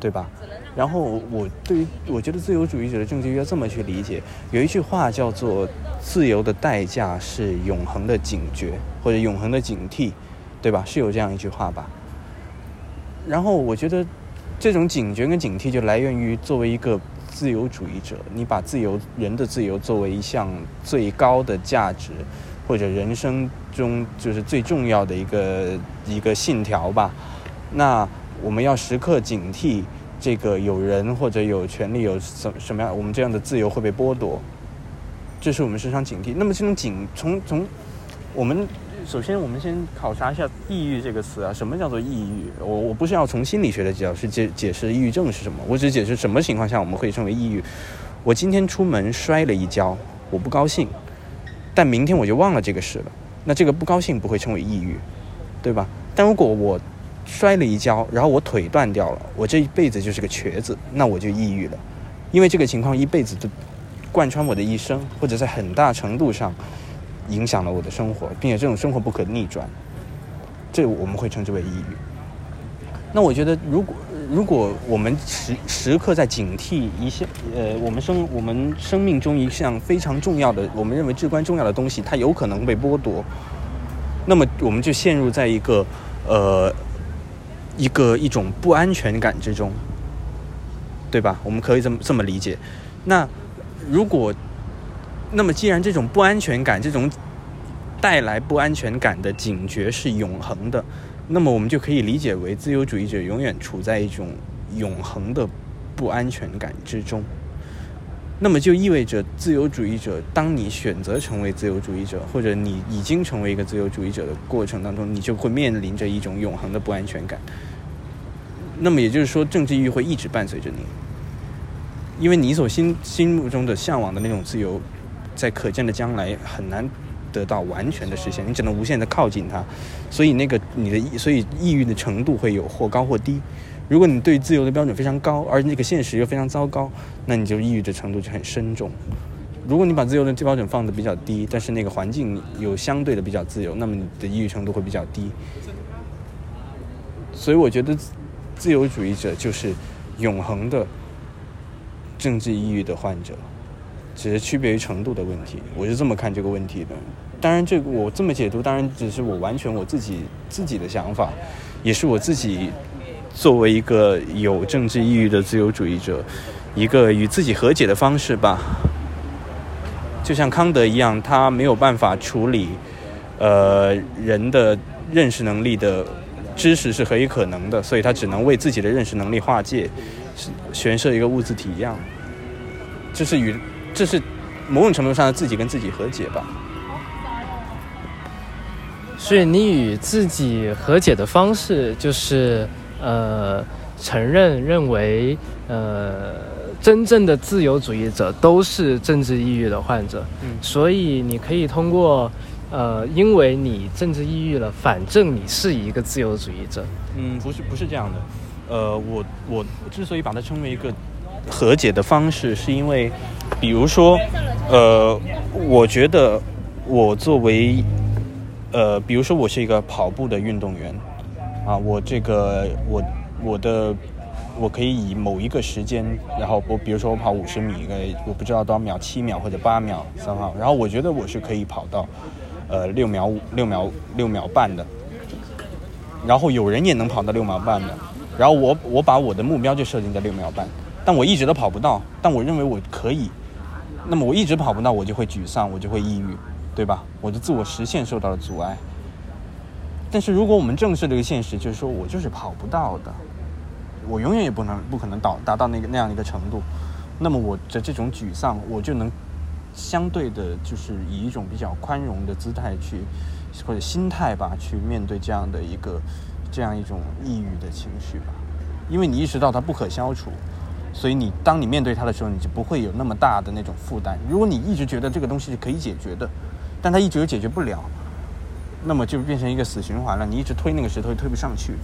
对吧？然后我对于我觉得自由主义者的政治要这么去理解，有一句话叫做“自由的代价是永恒的警觉或者永恒的警惕”，对吧？是有这样一句话吧？然后我觉得这种警觉跟警惕就来源于作为一个自由主义者，你把自由人的自由作为一项最高的价值，或者人生中就是最重要的一个一个信条吧。那我们要时刻警惕。这个有人或者有权利有什什么样，我们这样的自由会被剥夺，这是我们时常警惕。那么这种警从从我们首先我们先考察一下“抑郁”这个词啊，什么叫做抑郁？我我不是要从心理学的角度解解释抑郁症是什么，我只解释什么情况下我们会称为抑郁。我今天出门摔了一跤，我不高兴，但明天我就忘了这个事了，那这个不高兴不会称为抑郁，对吧？但如果我摔了一跤，然后我腿断掉了，我这一辈子就是个瘸子，那我就抑郁了，因为这个情况一辈子都贯穿我的一生，或者在很大程度上影响了我的生活，并且这种生活不可逆转，这我们会称之为抑郁。那我觉得，如果如果我们时时刻在警惕一项，呃，我们生我们生命中一项非常重要的，我们认为至关重要的东西，它有可能被剥夺，那么我们就陷入在一个呃。一个一种不安全感之中，对吧？我们可以这么这么理解。那如果，那么既然这种不安全感，这种带来不安全感的警觉是永恒的，那么我们就可以理解为自由主义者永远处在一种永恒的不安全感之中。那么就意味着自由主义者，当你选择成为自由主义者，或者你已经成为一个自由主义者的过程当中，你就会面临着一种永恒的不安全感。那么也就是说，政治抑郁会一直伴随着你，因为你所心心目中的向往的那种自由，在可见的将来很难得到完全的实现，你只能无限的靠近它，所以那个你的所以抑郁的程度会有或高或低。如果你对自由的标准非常高，而那个现实又非常糟糕，那你就抑郁的程度就很深重。如果你把自由的标准放得比较低，但是那个环境有相对的比较自由，那么你的抑郁程度会比较低。所以我觉得。自由主义者就是永恒的政治抑郁的患者，只是区别于程度的问题。我是这么看这个问题的。当然，这个我这么解读，当然只是我完全我自己自己的想法，也是我自己作为一个有政治抑郁的自由主义者，一个与自己和解的方式吧。就像康德一样，他没有办法处理呃人的认识能力的。知识是何以可能的，所以他只能为自己的认识能力划界，悬设一个物自体一样。这是与这是某种程度上的自己跟自己和解吧。所以你与自己和解的方式就是呃承认认为呃真正的自由主义者都是政治抑郁的患者，嗯，所以你可以通过呃因为你政治抑郁了，反正你是一个自由主义者。嗯，不是不是这样的，呃，我我之所以把它称为一个和解的方式，是因为比如说呃，我觉得我作为呃，比如说我是一个跑步的运动员，啊，我这个我我的我可以以某一个时间，然后我比如说我跑五十米，我不知道多少秒，七秒或者八秒三号，然后我觉得我是可以跑到呃六秒五六秒六秒半的，然后有人也能跑到六秒半的，然后我我把我的目标就设定在六秒半，但我一直都跑不到，但我认为我可以，那么我一直跑不到，我就会沮丧，我就会抑郁。对吧？我的自我实现受到了阻碍。但是如果我们正视这个现实，就是说我就是跑不到的，我永远也不能不可能到达到那个那样一个程度，那么我的这种沮丧，我就能相对的，就是以一种比较宽容的姿态去或者心态吧，去面对这样的一个这样一种抑郁的情绪吧。因为你意识到它不可消除。所以你当你面对它的时候，你就不会有那么大的那种负担。如果你一直觉得这个东西是可以解决的，但它一直又解决不了，那么就变成一个死循环了。你一直推那个石头，推不上去。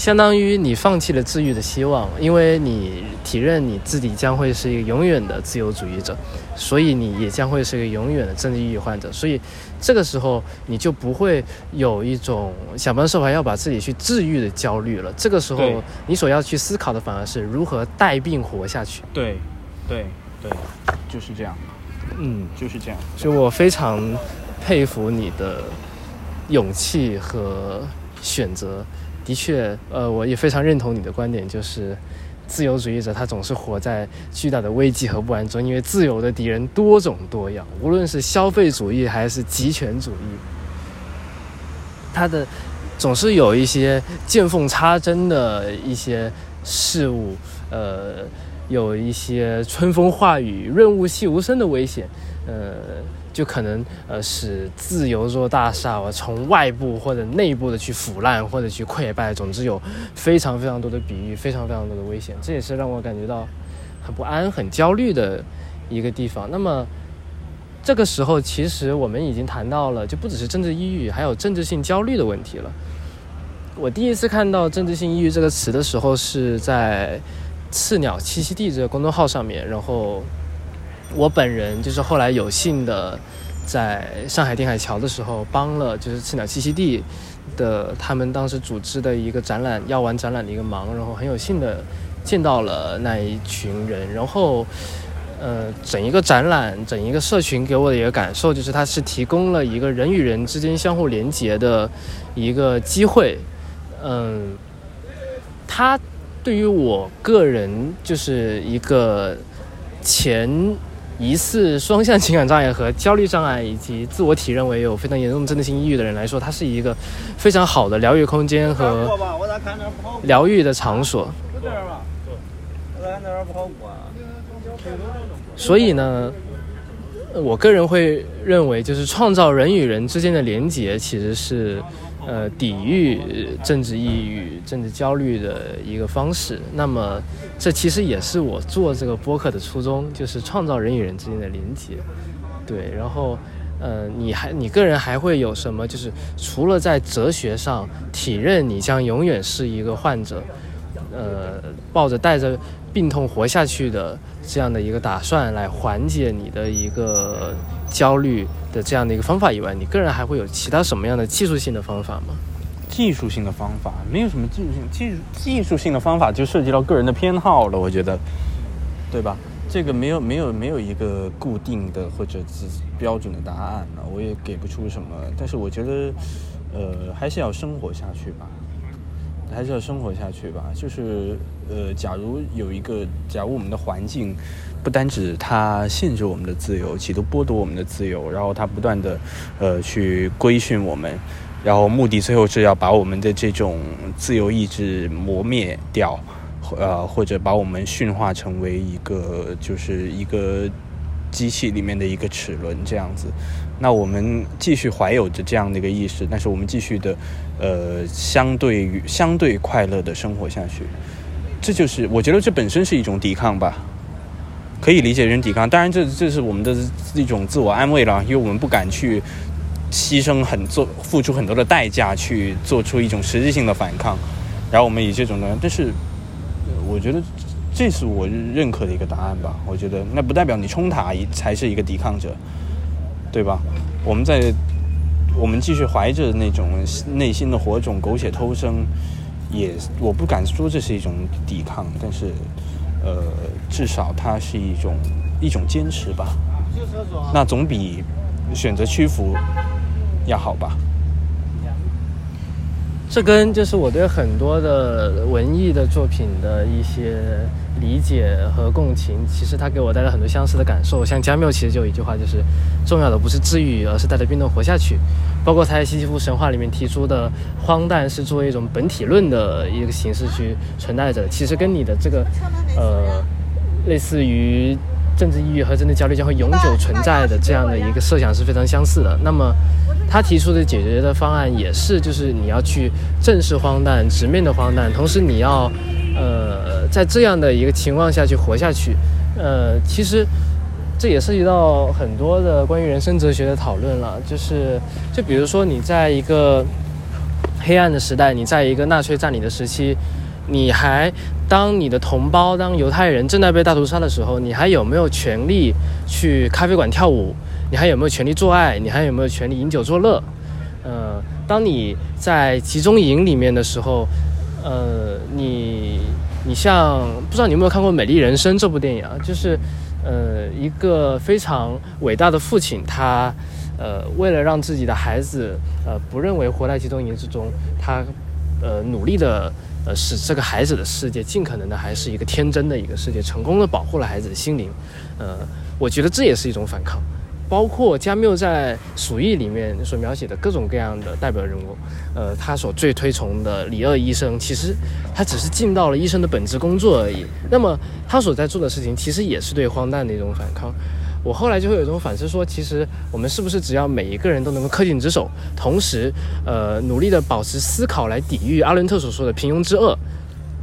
相当于你放弃了治愈的希望，因为你体认你自己将会是一个永远的自由主义者，所以你也将会是一个永远的政治抑郁患者。所以这个时候你就不会有一种想方设法要把自己去治愈的焦虑了。这个时候你所要去思考的反而是如何带病活下去。对，对，对，就是这样。嗯，就是这样。所以我非常佩服你的勇气和选择。的确，呃，我也非常认同你的观点，就是自由主义者他总是活在巨大的危机和不安中，因为自由的敌人多种多样，无论是消费主义还是极权主义，他的总是有一些见缝插针的一些事物，呃，有一些春风化雨、润物细无声的危险，呃。就可能呃使自由这座大厦我从外部或者内部的去腐烂或者去溃败，总之有非常非常多的比喻，非常非常多的危险，这也是让我感觉到很不安、很焦虑的一个地方。那么这个时候，其实我们已经谈到了，就不只是政治抑郁，还有政治性焦虑的问题了。我第一次看到“政治性抑郁”这个词的时候，是在“刺鸟栖息地”这个公众号上面，然后。我本人就是后来有幸的，在上海定海桥的时候帮了就是赤鸟栖息地的他们当时组织的一个展览药丸展览的一个忙，然后很有幸的见到了那一群人，然后呃整一个展览整一个社群给我的一个感受就是它是提供了一个人与人之间相互连接的一个机会，嗯，它对于我个人就是一个前。疑似双向情感障碍和焦虑障碍，以及自我体认为有非常严重针对性抑郁的人来说，它是一个非常好的疗愈空间和疗愈的场所。所以呢，我个人会认为，就是创造人与人之间的连结，其实是。呃，抵御政治抑郁、政治焦虑的一个方式。那么，这其实也是我做这个播客的初衷，就是创造人与人之间的连接。对，然后，呃，你还你个人还会有什么？就是除了在哲学上体认你将永远是一个患者，呃，抱着带着病痛活下去的这样的一个打算来缓解你的一个。焦虑的这样的一个方法以外，你个人还会有其他什么样的技术性的方法吗？技术性的方法没有什么技术性，技术技术性的方法就涉及到个人的偏好了，我觉得，对吧？这个没有没有没有一个固定的或者是标准的答案了，我也给不出什么。但是我觉得，呃，还是要生活下去吧。还是要生活下去吧。就是，呃，假如有一个，假如我们的环境不单指它限制我们的自由，企图剥夺我们的自由，然后它不断的，呃，去规训我们，然后目的最后是要把我们的这种自由意志磨灭掉，呃，或者把我们驯化成为一个就是一个机器里面的一个齿轮这样子。那我们继续怀有着这样的一个意识，但是我们继续的呃相对于相对快乐的生活下去。这就是我觉得这本身是一种抵抗吧，可以理解成抵抗。当然这这是我们的一种自我安慰了，因为我们不敢去牺牲很做付出很多的代价去做出一种实质性的反抗。然后我们以这种呢，但是我觉得这是我认可的一个答案吧。我觉得那不代表你冲塔才是一个抵抗者，对吧？我们在我们继续怀着那种内心的火种，苟且偷生，也我不敢说这是一种抵抗，但是呃，至少它是一种一种坚持吧。那总比选择屈服要好吧。这跟就是我对很多的文艺的作品的一些理解和共情，其实它给我带来很多相似的感受。像加缪其实就有一句话，就是重要的不是治愈，而是带着病痛活下去。包括他在西西弗神话里面提出的荒诞是作为一种本体论的一个形式去存在着，其实跟你的这个呃类似于政治抑郁和政治焦虑将会永久存在的这样的一个设想是非常相似的。那么。他提出的解决的方案也是，就是你要去正视荒诞，直面的荒诞，同时你要，呃，在这样的一个情况下去活下去，呃，其实这也涉及到很多的关于人生哲学的讨论了，就是就比如说你在一个黑暗的时代，你在一个纳粹占领的时期，你还当你的同胞当犹太人正在被大屠杀的时候，你还有没有权利去咖啡馆跳舞？你还有没有权利做爱？你还有没有权利饮酒作乐？呃，当你在集中营里面的时候，呃，你你像不知道你有没有看过《美丽人生》这部电影啊？就是呃，一个非常伟大的父亲，他呃，为了让自己的孩子呃不认为活在集中营之中，他呃努力的呃使这个孩子的世界尽可能的还是一个天真的一个世界，成功的保护了孩子的心灵。呃，我觉得这也是一种反抗。包括加缪在《鼠疫》里面所描写的各种各样的代表人物，呃，他所最推崇的李鄂医生，其实他只是尽到了医生的本职工作而已。那么他所在做的事情，其实也是对荒诞的一种反抗。我后来就会有一种反思说，其实我们是不是只要每一个人都能够恪尽职守，同时，呃，努力的保持思考来抵御阿伦特所说的平庸之恶，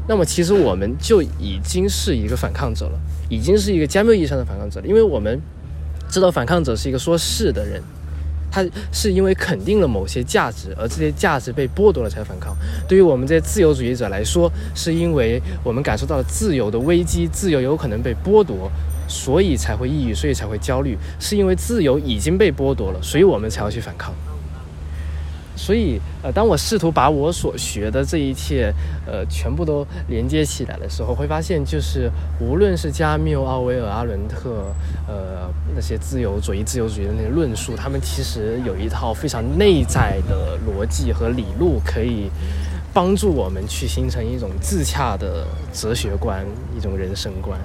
那么其实我们就已经是一个反抗者了，已经是一个加缪意义上的反抗者了，因为我们。知道反抗者是一个说是的人，他是因为肯定了某些价值，而这些价值被剥夺了才反抗。对于我们这些自由主义者来说，是因为我们感受到了自由的危机，自由有可能被剥夺，所以才会抑郁，所以才会焦虑。是因为自由已经被剥夺了，所以我们才要去反抗。所以，呃，当我试图把我所学的这一切，呃，全部都连接起来的时候，会发现，就是无论是加缪、奥威尔、阿伦特，呃，那些自由主义、自由主义的那些论述，他们其实有一套非常内在的逻辑和理路，可以帮助我们去形成一种自洽的哲学观，一种人生观。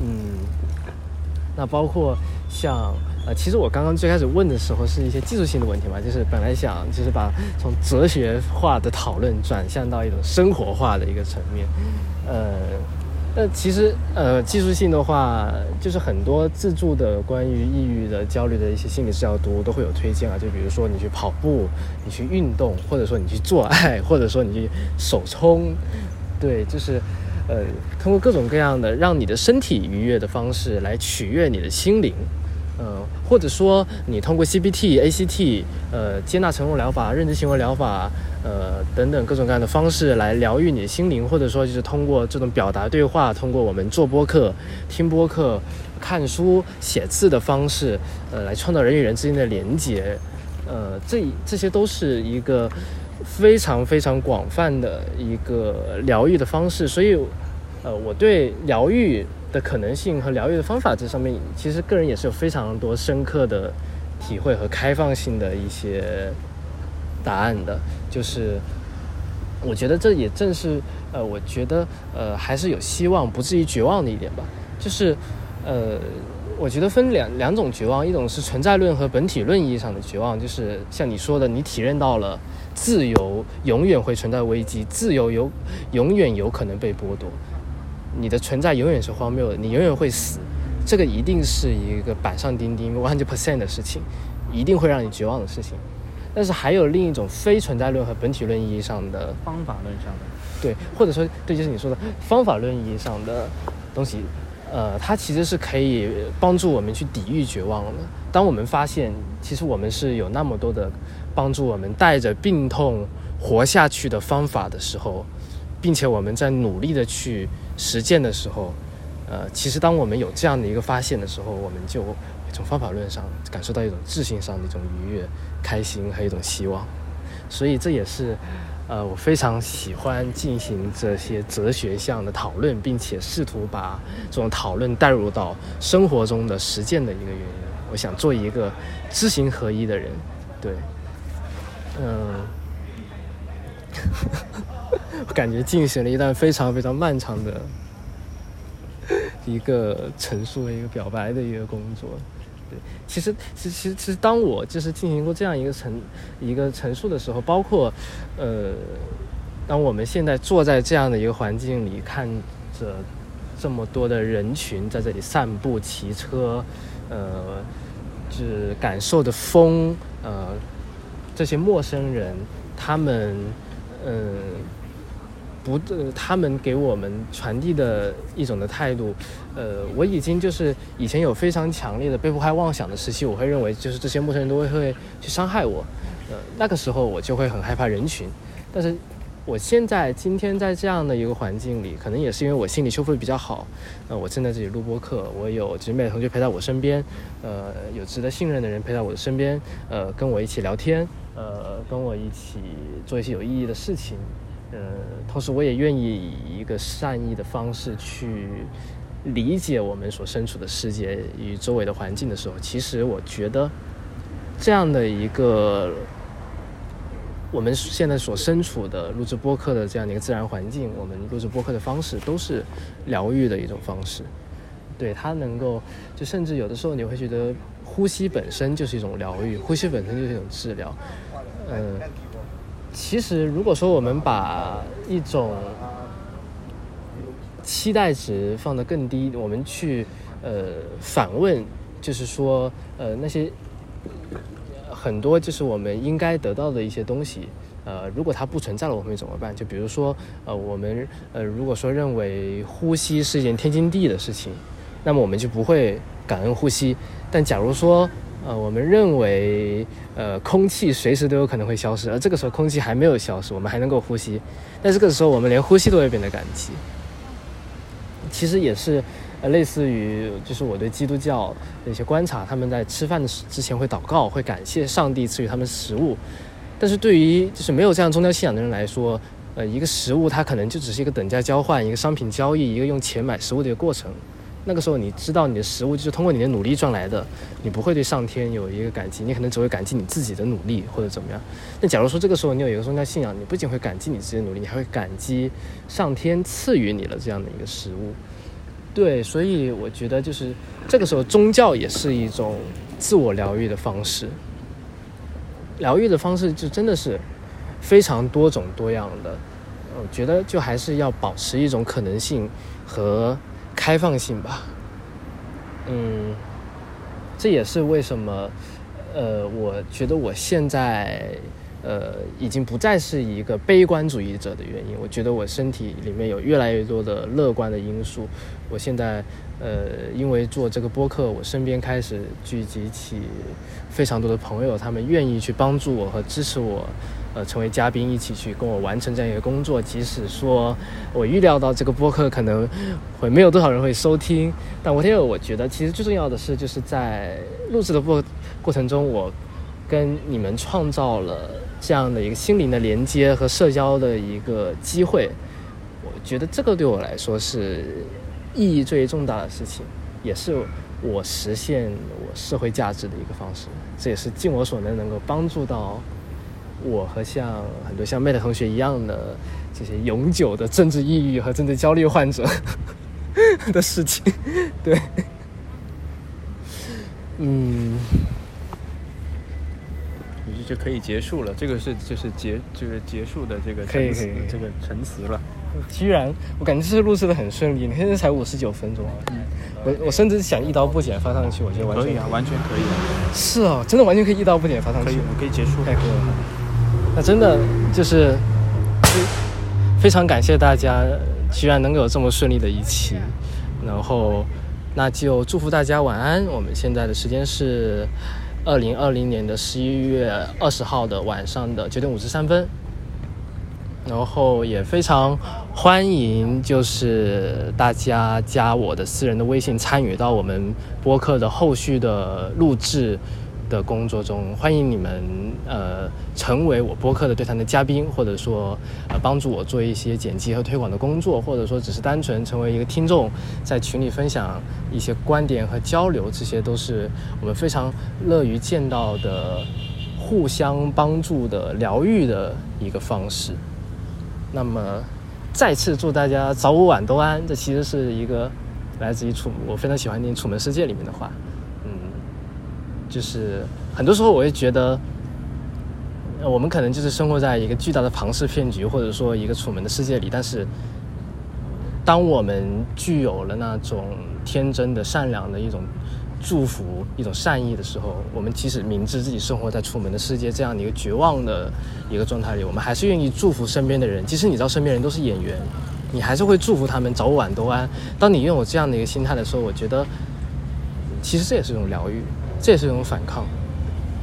嗯，那包括像。呃，其实我刚刚最开始问的时候是一些技术性的问题嘛，就是本来想就是把从哲学化的讨论转向到一种生活化的一个层面，呃，那其实呃技术性的话，就是很多自助的关于抑郁的、焦虑的一些心理治疗读都会有推荐啊，就比如说你去跑步，你去运动，或者说你去做爱，或者说你去手冲，对，就是呃通过各种各样的让你的身体愉悦的方式来取悦你的心灵。呃，或者说你通过 CBT、ACT、呃，接纳承诺疗法、认知行为疗法，呃，等等各种各样的方式来疗愈你的心灵，或者说就是通过这种表达对话，通过我们做播客、听播客、看书、写字的方式，呃，来创造人与人之间的连接，呃，这这些都是一个非常非常广泛的一个疗愈的方式，所以，呃，我对疗愈。的可能性和疗愈的方法，这上面其实个人也是有非常多深刻的体会和开放性的一些答案的。就是我觉得这也正是呃，我觉得呃还是有希望，不至于绝望的一点吧。就是呃，我觉得分两两种绝望，一种是存在论和本体论意义上的绝望，就是像你说的，你体认到了自由永远会存在危机，自由有永远有可能被剥夺，你的存在永远是荒谬的，你永远会死，这个一定是一个板上钉钉 one hundred percent 的事情，一定会让你绝望的事情。但是还有另一种非存在论和本体论意义上的方法论上的，对，或者说对，就是你说的方法论意义上的东西，呃，它其实是可以帮助我们去抵御绝望的。当我们发现其实我们是有那么多的帮助我们带着病痛活下去的方法的时候，并且我们在努力的去实践的时候，呃，其实当我们有这样的一个发现的时候，我们就从方法论上感受到一种自信上的一种愉悦。开心和一种希望，所以这也是，呃，我非常喜欢进行这些哲学向的讨论，并且试图把这种讨论带入到生活中的实践的一个原因。我想做一个知行合一的人，对，嗯，我感觉进行了一段非常非常漫长的一个陈述、一个表白的一个工作。对其实，其实，其实，其实，当我就是进行过这样一个陈一个陈述的时候，包括，呃，当我们现在坐在这样的一个环境里，看着这么多的人群在这里散步、骑车，呃，就是感受的风，呃，这些陌生人，他们，嗯、不，呃，他们给我们传递的一种的态度，呃，我已经就是以前有非常强烈的被迫害妄想的时期，我会认为就是这些陌生人都会会去伤害我，呃，那个时候我就会很害怕人群。但是我现在今天在这样的一个环境里，可能也是因为我心理修复的比较好，呃，我正在这里录播客，我有直美的同学陪在我身边，呃，有值得信任的人陪在我的身边，呃，跟我一起聊天，呃，跟我一起做一些有意义的事情。呃，同时我也愿意以一个善意的方式去理解我们所身处的世界与周围的环境的时候，其实我觉得这样的一个我们现在所身处的录制播客的这样的一个自然环境，我们录制播客的方式都是疗愈的一种方式。对，它能够，就甚至有的时候你会觉得呼吸本身就是一种疗愈，呼吸本身就是一种治疗。嗯、其实，如果说我们把一种期待值放得更低，我们去呃反问，就是说呃那些很多就是我们应该得到的一些东西，呃如果它不存在了，我们会怎么办？就比如说呃我们呃如果说认为呼吸是一件天经地义的事情，那么我们就不会感恩呼吸。但假如说呃，我们认为，呃，空气随时都有可能会消失，而这个时候空气还没有消失，我们还能够呼吸，但这个时候我们连呼吸都会变得感激。其实也是，呃，类似于就是我对基督教的一些观察，他们在吃饭的之前会祷告，会感谢上帝赐予他们食物，但是对于就是没有这样宗教信仰的人来说，呃，一个食物它可能就只是一个等价交换，一个商品交易，一个用钱买食物的一个过程。那个时候，你知道你的食物就是通过你的努力赚来的，你不会对上天有一个感激，你可能只会感激你自己的努力或者怎么样。那假如说这个时候你有一个宗教信仰，你不仅会感激你自己的努力，你还会感激上天赐予你了这样的一个食物。对，所以我觉得就是这个时候宗教也是一种自我疗愈的方式。疗愈的方式就真的是非常多种多样的。我觉得就还是要保持一种可能性和。开放性吧，嗯，这也是为什么，呃，我觉得我现在，呃，已经不再是一个悲观主义者的原因。我觉得我身体里面有越来越多的乐观的因素。我现在，呃，因为做这个播客，我身边开始聚集起非常多的朋友，他们愿意去帮助我和支持我。呃，成为嘉宾一起去跟我完成这样一个工作，即使说我预料到这个播客可能会没有多少人会收听，但我天，我觉得其实最重要的是，就是在录制的过过程中，我跟你们创造了这样的一个心灵的连接和社交的一个机会。我觉得这个对我来说是意义最重大的事情，也是我实现我社会价值的一个方式。这也是尽我所能能够帮助到。我和像很多像 Mate 同学一样的这些永久的政治抑郁和政治焦虑患者 的事情，对，嗯，就可以结束了。这个是就是结就是结束的这个可以可以这个陈词了。居然，我感觉这次录制的很顺利。你现在才五十九分钟啊！嗯，我我甚至想一刀不剪发上去，我觉得完全可以，可以啊，完全可以。是哦，真的完全可以一刀不剪发上去。可以，我可以结束。太酷了！那真的就是非常感谢大家，居然能有这么顺利的一期。然后，那就祝福大家晚安。我们现在的时间是二零二零年的十一月二十号的晚上的九点五十三分。然后也非常欢迎，就是大家加我的私人的微信，参与到我们播客的后续的录制的工作中。欢迎你们，呃，成为我播客的对谈的嘉宾，或者说，呃，帮助我做一些剪辑和推广的工作，或者说只是单纯成为一个听众，在群里分享一些观点和交流，这些都是我们非常乐于见到的，互相帮助的疗愈的一个方式。那么，再次祝大家早午晚都安。这其实是一个来自于楚，我非常喜欢念《楚门世界》里面的话。就是很多时候我会觉得，我们可能就是生活在一个巨大的庞氏骗局，或者说一个楚门的世界里。但是，当我们具有了那种天真的、善良的一种。祝福一种善意的时候，我们即使明知自己生活在楚门的世界这样的一个绝望的一个状态里，我们还是愿意祝福身边的人。即使你知道身边人都是演员，你还是会祝福他们早晚都安。当你拥有这样的一个心态的时候，我觉得，其实这也是一种疗愈，这也是一种反抗，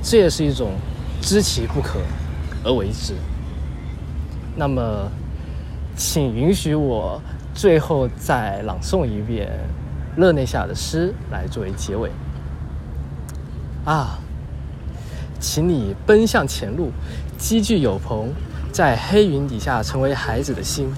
这也是一种知其不可而为之。那么，请允许我最后再朗诵一遍。勒内夏的诗来作为结尾啊，请你奔向前路，积聚有朋，在黑云底下成为孩子的心。